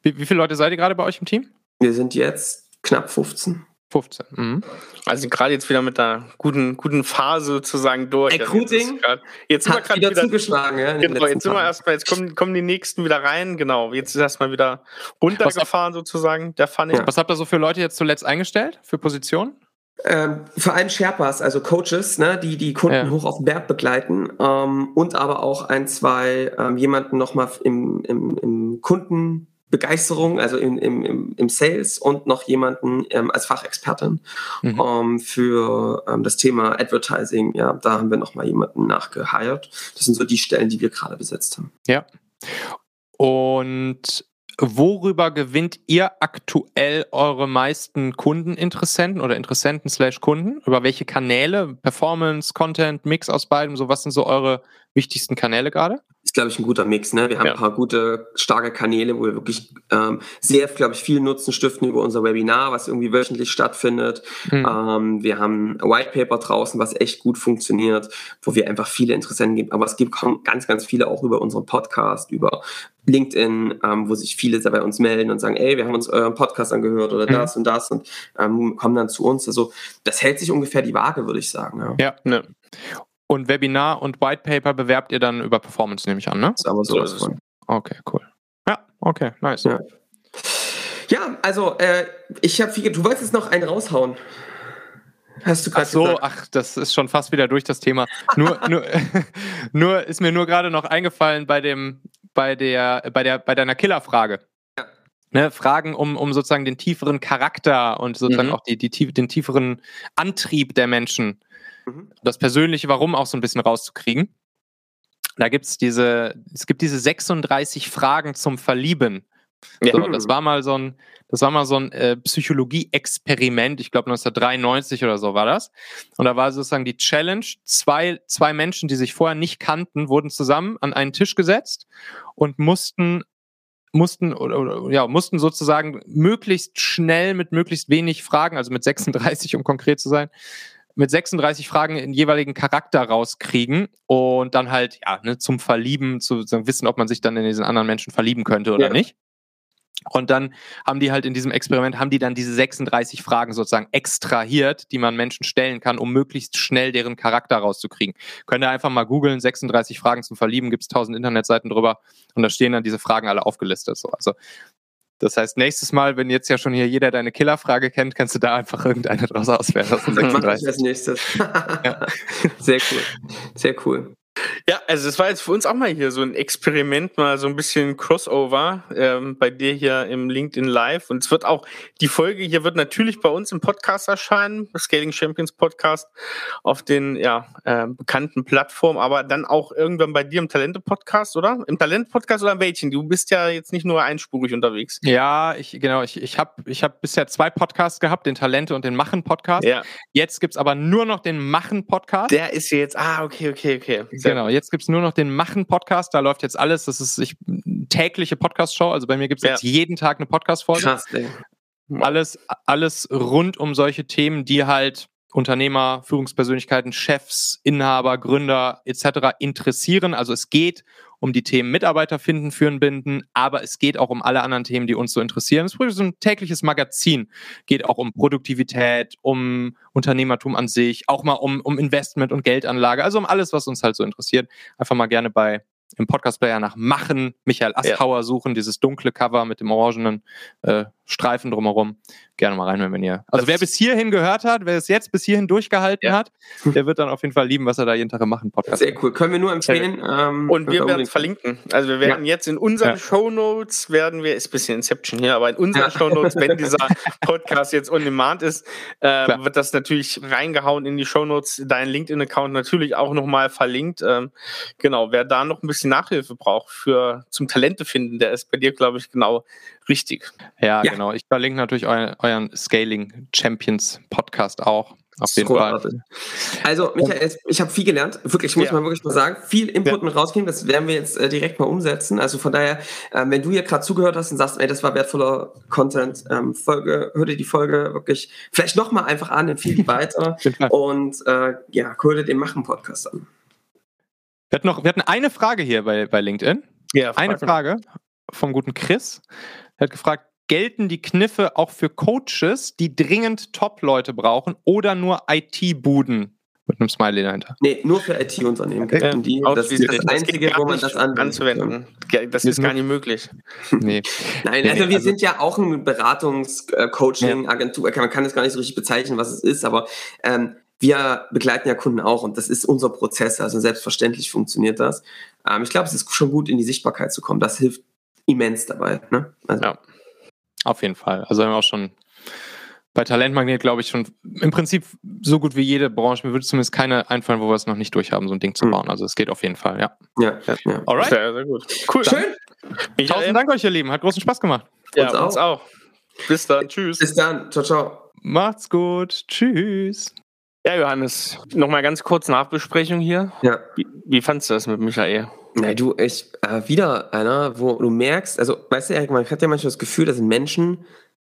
Wie, wie viele Leute seid ihr gerade bei euch im Team? Wir sind jetzt knapp 15. 15. Mhm. Also gerade jetzt wieder mit einer guten, guten Phase sozusagen durch. Also Recruiting jetzt grad- Jetzt sind wir Hat gerade wieder, wieder. zugeschlagen. Ja, Genau, jetzt sind wir erstmal, jetzt kommen, kommen die nächsten wieder rein, genau. Jetzt ist erstmal wieder runtergefahren sozusagen, der Funnel. Ja. Was habt ihr so für Leute jetzt zuletzt eingestellt? Für Positionen? Ähm, vor allem Sherpas, also Coaches, ne, die die Kunden Ja. hoch auf den Berg begleiten ähm, und aber auch ein, zwei, ähm, jemanden nochmal im, im, im Kundenbegeisterung, also im, im, im, im Sales und noch jemanden ähm, als Fachexpertin Mhm. ähm, für ähm, das Thema Advertising. Ja, da haben wir nochmal jemanden nachgeheiert. Das sind so die Stellen, die wir gerade besetzt haben. Ja. Und worüber gewinnt ihr aktuell eure meisten Kundeninteressenten oder Interessenten slash Kunden? Über welche Kanäle? Performance, Content, Mix aus beidem? So, was sind so eure wichtigsten Kanäle gerade? Ist, glaube ich, ein guter Mix. Ne? Wir haben ja. ein paar gute, starke Kanäle, wo wir wirklich ähm, sehr, glaube ich, viel Nutzen stiften über unser Webinar, was irgendwie wöchentlich stattfindet. Mhm. Ähm, wir haben ein White Paper draußen, was echt gut funktioniert, wo wir einfach viele Interessenten geben. Aber es gibt ganz, ganz viele auch über unseren Podcast, über LinkedIn, ähm, wo sich viele bei uns melden und sagen, ey, wir haben uns euren Podcast angehört oder mhm. das und das und ähm, kommen dann zu uns. Also das hält sich ungefähr die Waage, würde ich sagen. Ja, ja ne. Und Webinar und White Paper bewerbt ihr dann über Performance, nehme ich an, ne? Das ist aber so. so okay, cool. Ja, okay, nice. Ja, ja also äh, ich habe viel, du wolltest jetzt noch einen raushauen. Hast du ach so, gesagt. ach, das ist schon fast wieder durch das Thema. Nur, nur, nur ist mir nur gerade noch eingefallen bei dem, bei der, bei der, bei deiner Killerfrage. Ja. Ne, Fragen um, um sozusagen den tieferen Charakter und sozusagen mhm. auch die, die, den tieferen Antrieb der Menschen, mhm. das persönliche Warum auch so ein bisschen rauszukriegen. Da gibt es diese, es gibt diese 36 Fragen zum Verlieben. Ja. So, das war mal so ein, das war mal so ein äh, Psychologie-Experiment, ich glaube 1993 oder so war das. Und da war sozusagen die Challenge, zwei, zwei Menschen, die sich vorher nicht kannten, wurden zusammen an einen Tisch gesetzt und mussten mussten oder, oder ja mussten sozusagen möglichst schnell mit möglichst wenig Fragen, also mit 36 um konkret zu sein, mit 36 Fragen in jeweiligen Charakter rauskriegen und dann halt ja ne, zum Verlieben zu wissen, ob man sich dann in diesen anderen Menschen verlieben könnte oder ja. nicht. Und dann haben die halt in diesem Experiment, haben die dann diese 36 Fragen sozusagen extrahiert, die man Menschen stellen kann, um möglichst schnell deren Charakter rauszukriegen. Könnt ihr einfach mal googeln, 36 Fragen zum Verlieben, gibt es tausend Internetseiten drüber und da stehen dann diese Fragen alle aufgelistet. So. Also das heißt, nächstes Mal, wenn jetzt ja schon hier jeder deine Killerfrage kennt, kannst du da einfach irgendeine draus auswählen. Das 36. als nächstes. ja. Sehr cool. Sehr cool. Ja, also das war jetzt für uns auch mal hier so ein Experiment, mal so ein bisschen Crossover ähm, bei dir hier im LinkedIn Live. Und es wird auch, die Folge hier wird natürlich bei uns im Podcast erscheinen, Scaling Champions Podcast, auf den ja, äh, bekannten Plattformen, aber dann auch irgendwann bei dir im Talente-Podcast, oder? Im Talent-Podcast oder im welchen? Du bist ja jetzt nicht nur einspurig unterwegs. Ja, ich genau, ich, ich habe ich hab bisher zwei Podcasts gehabt, den Talente und den Machen-Podcast. Ja. Jetzt gibt's aber nur noch den Machen-Podcast. Der ist jetzt, ah, okay, okay, okay. Genau, jetzt gibt es nur noch den Machen-Podcast, da läuft jetzt alles. Das ist ich, tägliche Podcast-Show. Also bei mir gibt es ja. jetzt jeden Tag eine Podcast-Folge. Krass, ey. Alles, alles rund um solche Themen, die halt Unternehmer, Führungspersönlichkeiten, Chefs, Inhaber, Gründer etc. interessieren. Also es geht um die Themen Mitarbeiter finden, führen, binden, aber es geht auch um alle anderen Themen, die uns so interessieren. Es ist so ein tägliches Magazin, geht auch um Produktivität, um Unternehmertum an sich, auch mal um, um Investment und Geldanlage, also um alles, was uns halt so interessiert. Einfach mal gerne bei im Podcast-Player nach Machen, Michael Asthauer ja. suchen, dieses dunkle Cover mit dem orangenen äh, Streifen drumherum. Gerne mal reinhören, wenn ihr. Also, wer bis hierhin gehört hat, wer es jetzt bis hierhin durchgehalten ja. hat, der wird dann auf jeden Fall lieben, was er da jeden Tag im Machen Podcast Sehr cool. Können wir nur empfehlen. Ähm, und wir werden es verlinken. Also, wir werden ja. jetzt in unseren ja. Show Notes werden wir, ist ein bisschen Inception hier, aber in unseren Show Notes, wenn dieser Podcast jetzt on demand ist, äh, wird das natürlich reingehauen in die Show Notes. Dein LinkedIn-Account natürlich auch nochmal verlinkt. Ähm, genau, wer da noch ein bisschen Nachhilfe braucht für zum Talente finden, der ist bei dir, glaube ich, genau richtig. Ja, ja, genau. Ich verlinke natürlich eu euren Scaling Champions Podcast auch. Auf jeden Fall. Also, Michael, ich habe viel gelernt. Wirklich, muss ja. man wirklich mal sagen. Viel Input ja. mit rausgehen. Das werden wir jetzt äh, direkt mal umsetzen. Also von daher, äh, wenn du hier gerade zugehört hast und sagst, ey, das war wertvoller Content, ähm, Folge, hör dir die Folge wirklich vielleicht nochmal einfach an, empfehle die weiter. und äh, ja, hör dir den Machen-Podcast an. Wir hatten, noch, wir hatten eine Frage hier bei, bei LinkedIn. Ja, eine Frage vom guten Chris. Er hat gefragt, gelten die Kniffe auch für Coaches, die dringend Top-Leute brauchen oder nur IT-Buden? Mit einem Smiley dahinter. Nee, nur für IT-Unternehmen gelten die. Das ist das, Einzige, wo man das anzuwenden. Das ist gar nicht möglich. Nee. Nein, also wir also sind ja auch eine Beratungs-Coaching-Agentur. Man kann es gar nicht so richtig bezeichnen, was es ist, aber ähm, wir begleiten ja Kunden auch und das ist unser Prozess. Also selbstverständlich funktioniert das. Ähm, ich glaube, es ist schon gut, in die Sichtbarkeit zu kommen. Das hilft immens dabei. Ne? Also. Ja, auf jeden Fall. Also haben wir auch schon bei Talentmagnet, glaube ich, schon im Prinzip so gut wie jede Branche. Mir würde zumindest keine einfallen, wo wir es noch nicht durchhaben, so ein Ding zu hm. bauen. Also es geht auf jeden Fall, ja. Ja, ja. ja. Alright. Sehr, sehr gut. Cool. Schön. Tausend Dank euch, ihr Lieben. Hat großen Spaß gemacht. Ja, uns auch. Uns auch. Bis dann. Tschüss. Bis dann. Ciao, ciao. Macht's gut. Tschüss. Ja, Johannes, nochmal ganz kurz Nachbesprechung hier. Ja. Wie, wie fandst du das mit Michael? Na, du, ich, äh, wieder einer, wo du merkst, also, weißt du, Erik, man hat ja manchmal das Gefühl, das sind Menschen,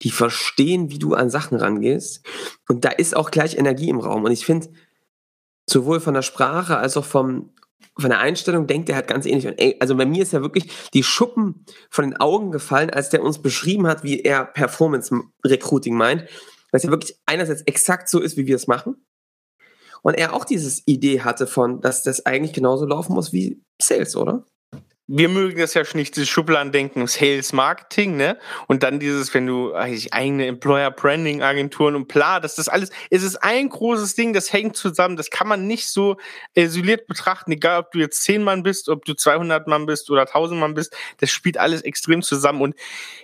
die verstehen, wie du an Sachen rangehst. Und da ist auch gleich Energie im Raum. Und ich finde, sowohl von der Sprache als auch vom, von der Einstellung denkt er halt ganz ähnlich. Und ey, also bei mir ist ja wirklich die Schuppen von den Augen gefallen, als der uns beschrieben hat, wie er Performance Recruiting meint. Weil es ja wirklich einerseits exakt so ist, wie wir es machen. Und er auch dieses Idee hatte von, dass das eigentlich genauso laufen muss wie Sales, oder? Wir mögen das ja schon nicht, dieses Schubladendenken, Sales Marketing, ne? Und dann dieses, wenn du eigentlich eigene Employer Branding Agenturen und bla, das alles, es ist ein großes Ding, das hängt zusammen, das kann man nicht so isoliert betrachten, egal ob du jetzt 10 Mann bist, ob du 200 Mann bist oder 1000 Mann bist, das spielt alles extrem zusammen und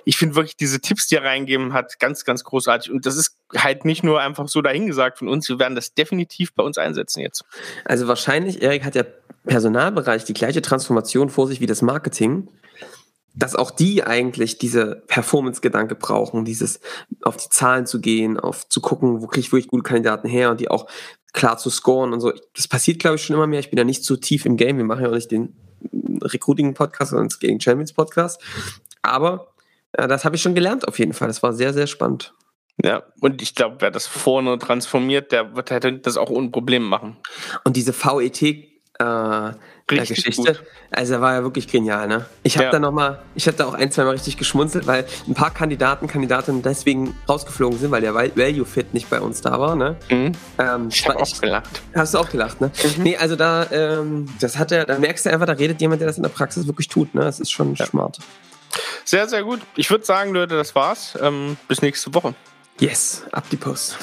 ich finde wirklich diese Tipps, die er reingeben hat, ganz, ganz großartig und das ist halt nicht nur einfach so dahingesagt von uns, wir werden das definitiv bei uns einsetzen jetzt. Also wahrscheinlich, Erik hat ja Personalbereich die gleiche Transformation vor sich wie das Marketing, dass auch die eigentlich diese Performance-Gedanke brauchen, dieses auf die Zahlen zu gehen, auf zu gucken, wo kriege ich wirklich gute Kandidaten her und die auch klar zu scoren und so. Das passiert, glaube ich, schon immer mehr. Ich bin ja nicht so tief im Game. Wir machen ja auch nicht den Recruiting-Podcast, sondern den Scaling Champions-Podcast. Aber äh, das habe ich schon gelernt auf jeden Fall. Das war sehr, sehr spannend. Ja, und ich glaube, wer das vorne transformiert, der wird halt das auch ohne Probleme machen. Und diese VET äh, Geschichte. Gut. Also er war ja wirklich genial, ne? Ich habe ja. da noch mal, ich hatte auch ein, zwei Mal richtig geschmunzelt, weil ein paar Kandidaten, Kandidatinnen deswegen rausgeflogen sind, weil der Value Fit nicht bei uns da war, ne? Mhm. Ähm, ich habe auch gelacht. Hast du auch gelacht, ne? Mhm. Nee, also da, ähm, das hat er, da merkst du einfach, da redet jemand, der das in der Praxis wirklich tut, ne? Das ist schon ja. smart. Sehr, sehr gut. Ich würde sagen, Leute, das war's. Ähm, bis nächste Woche. Yes, ab die Post.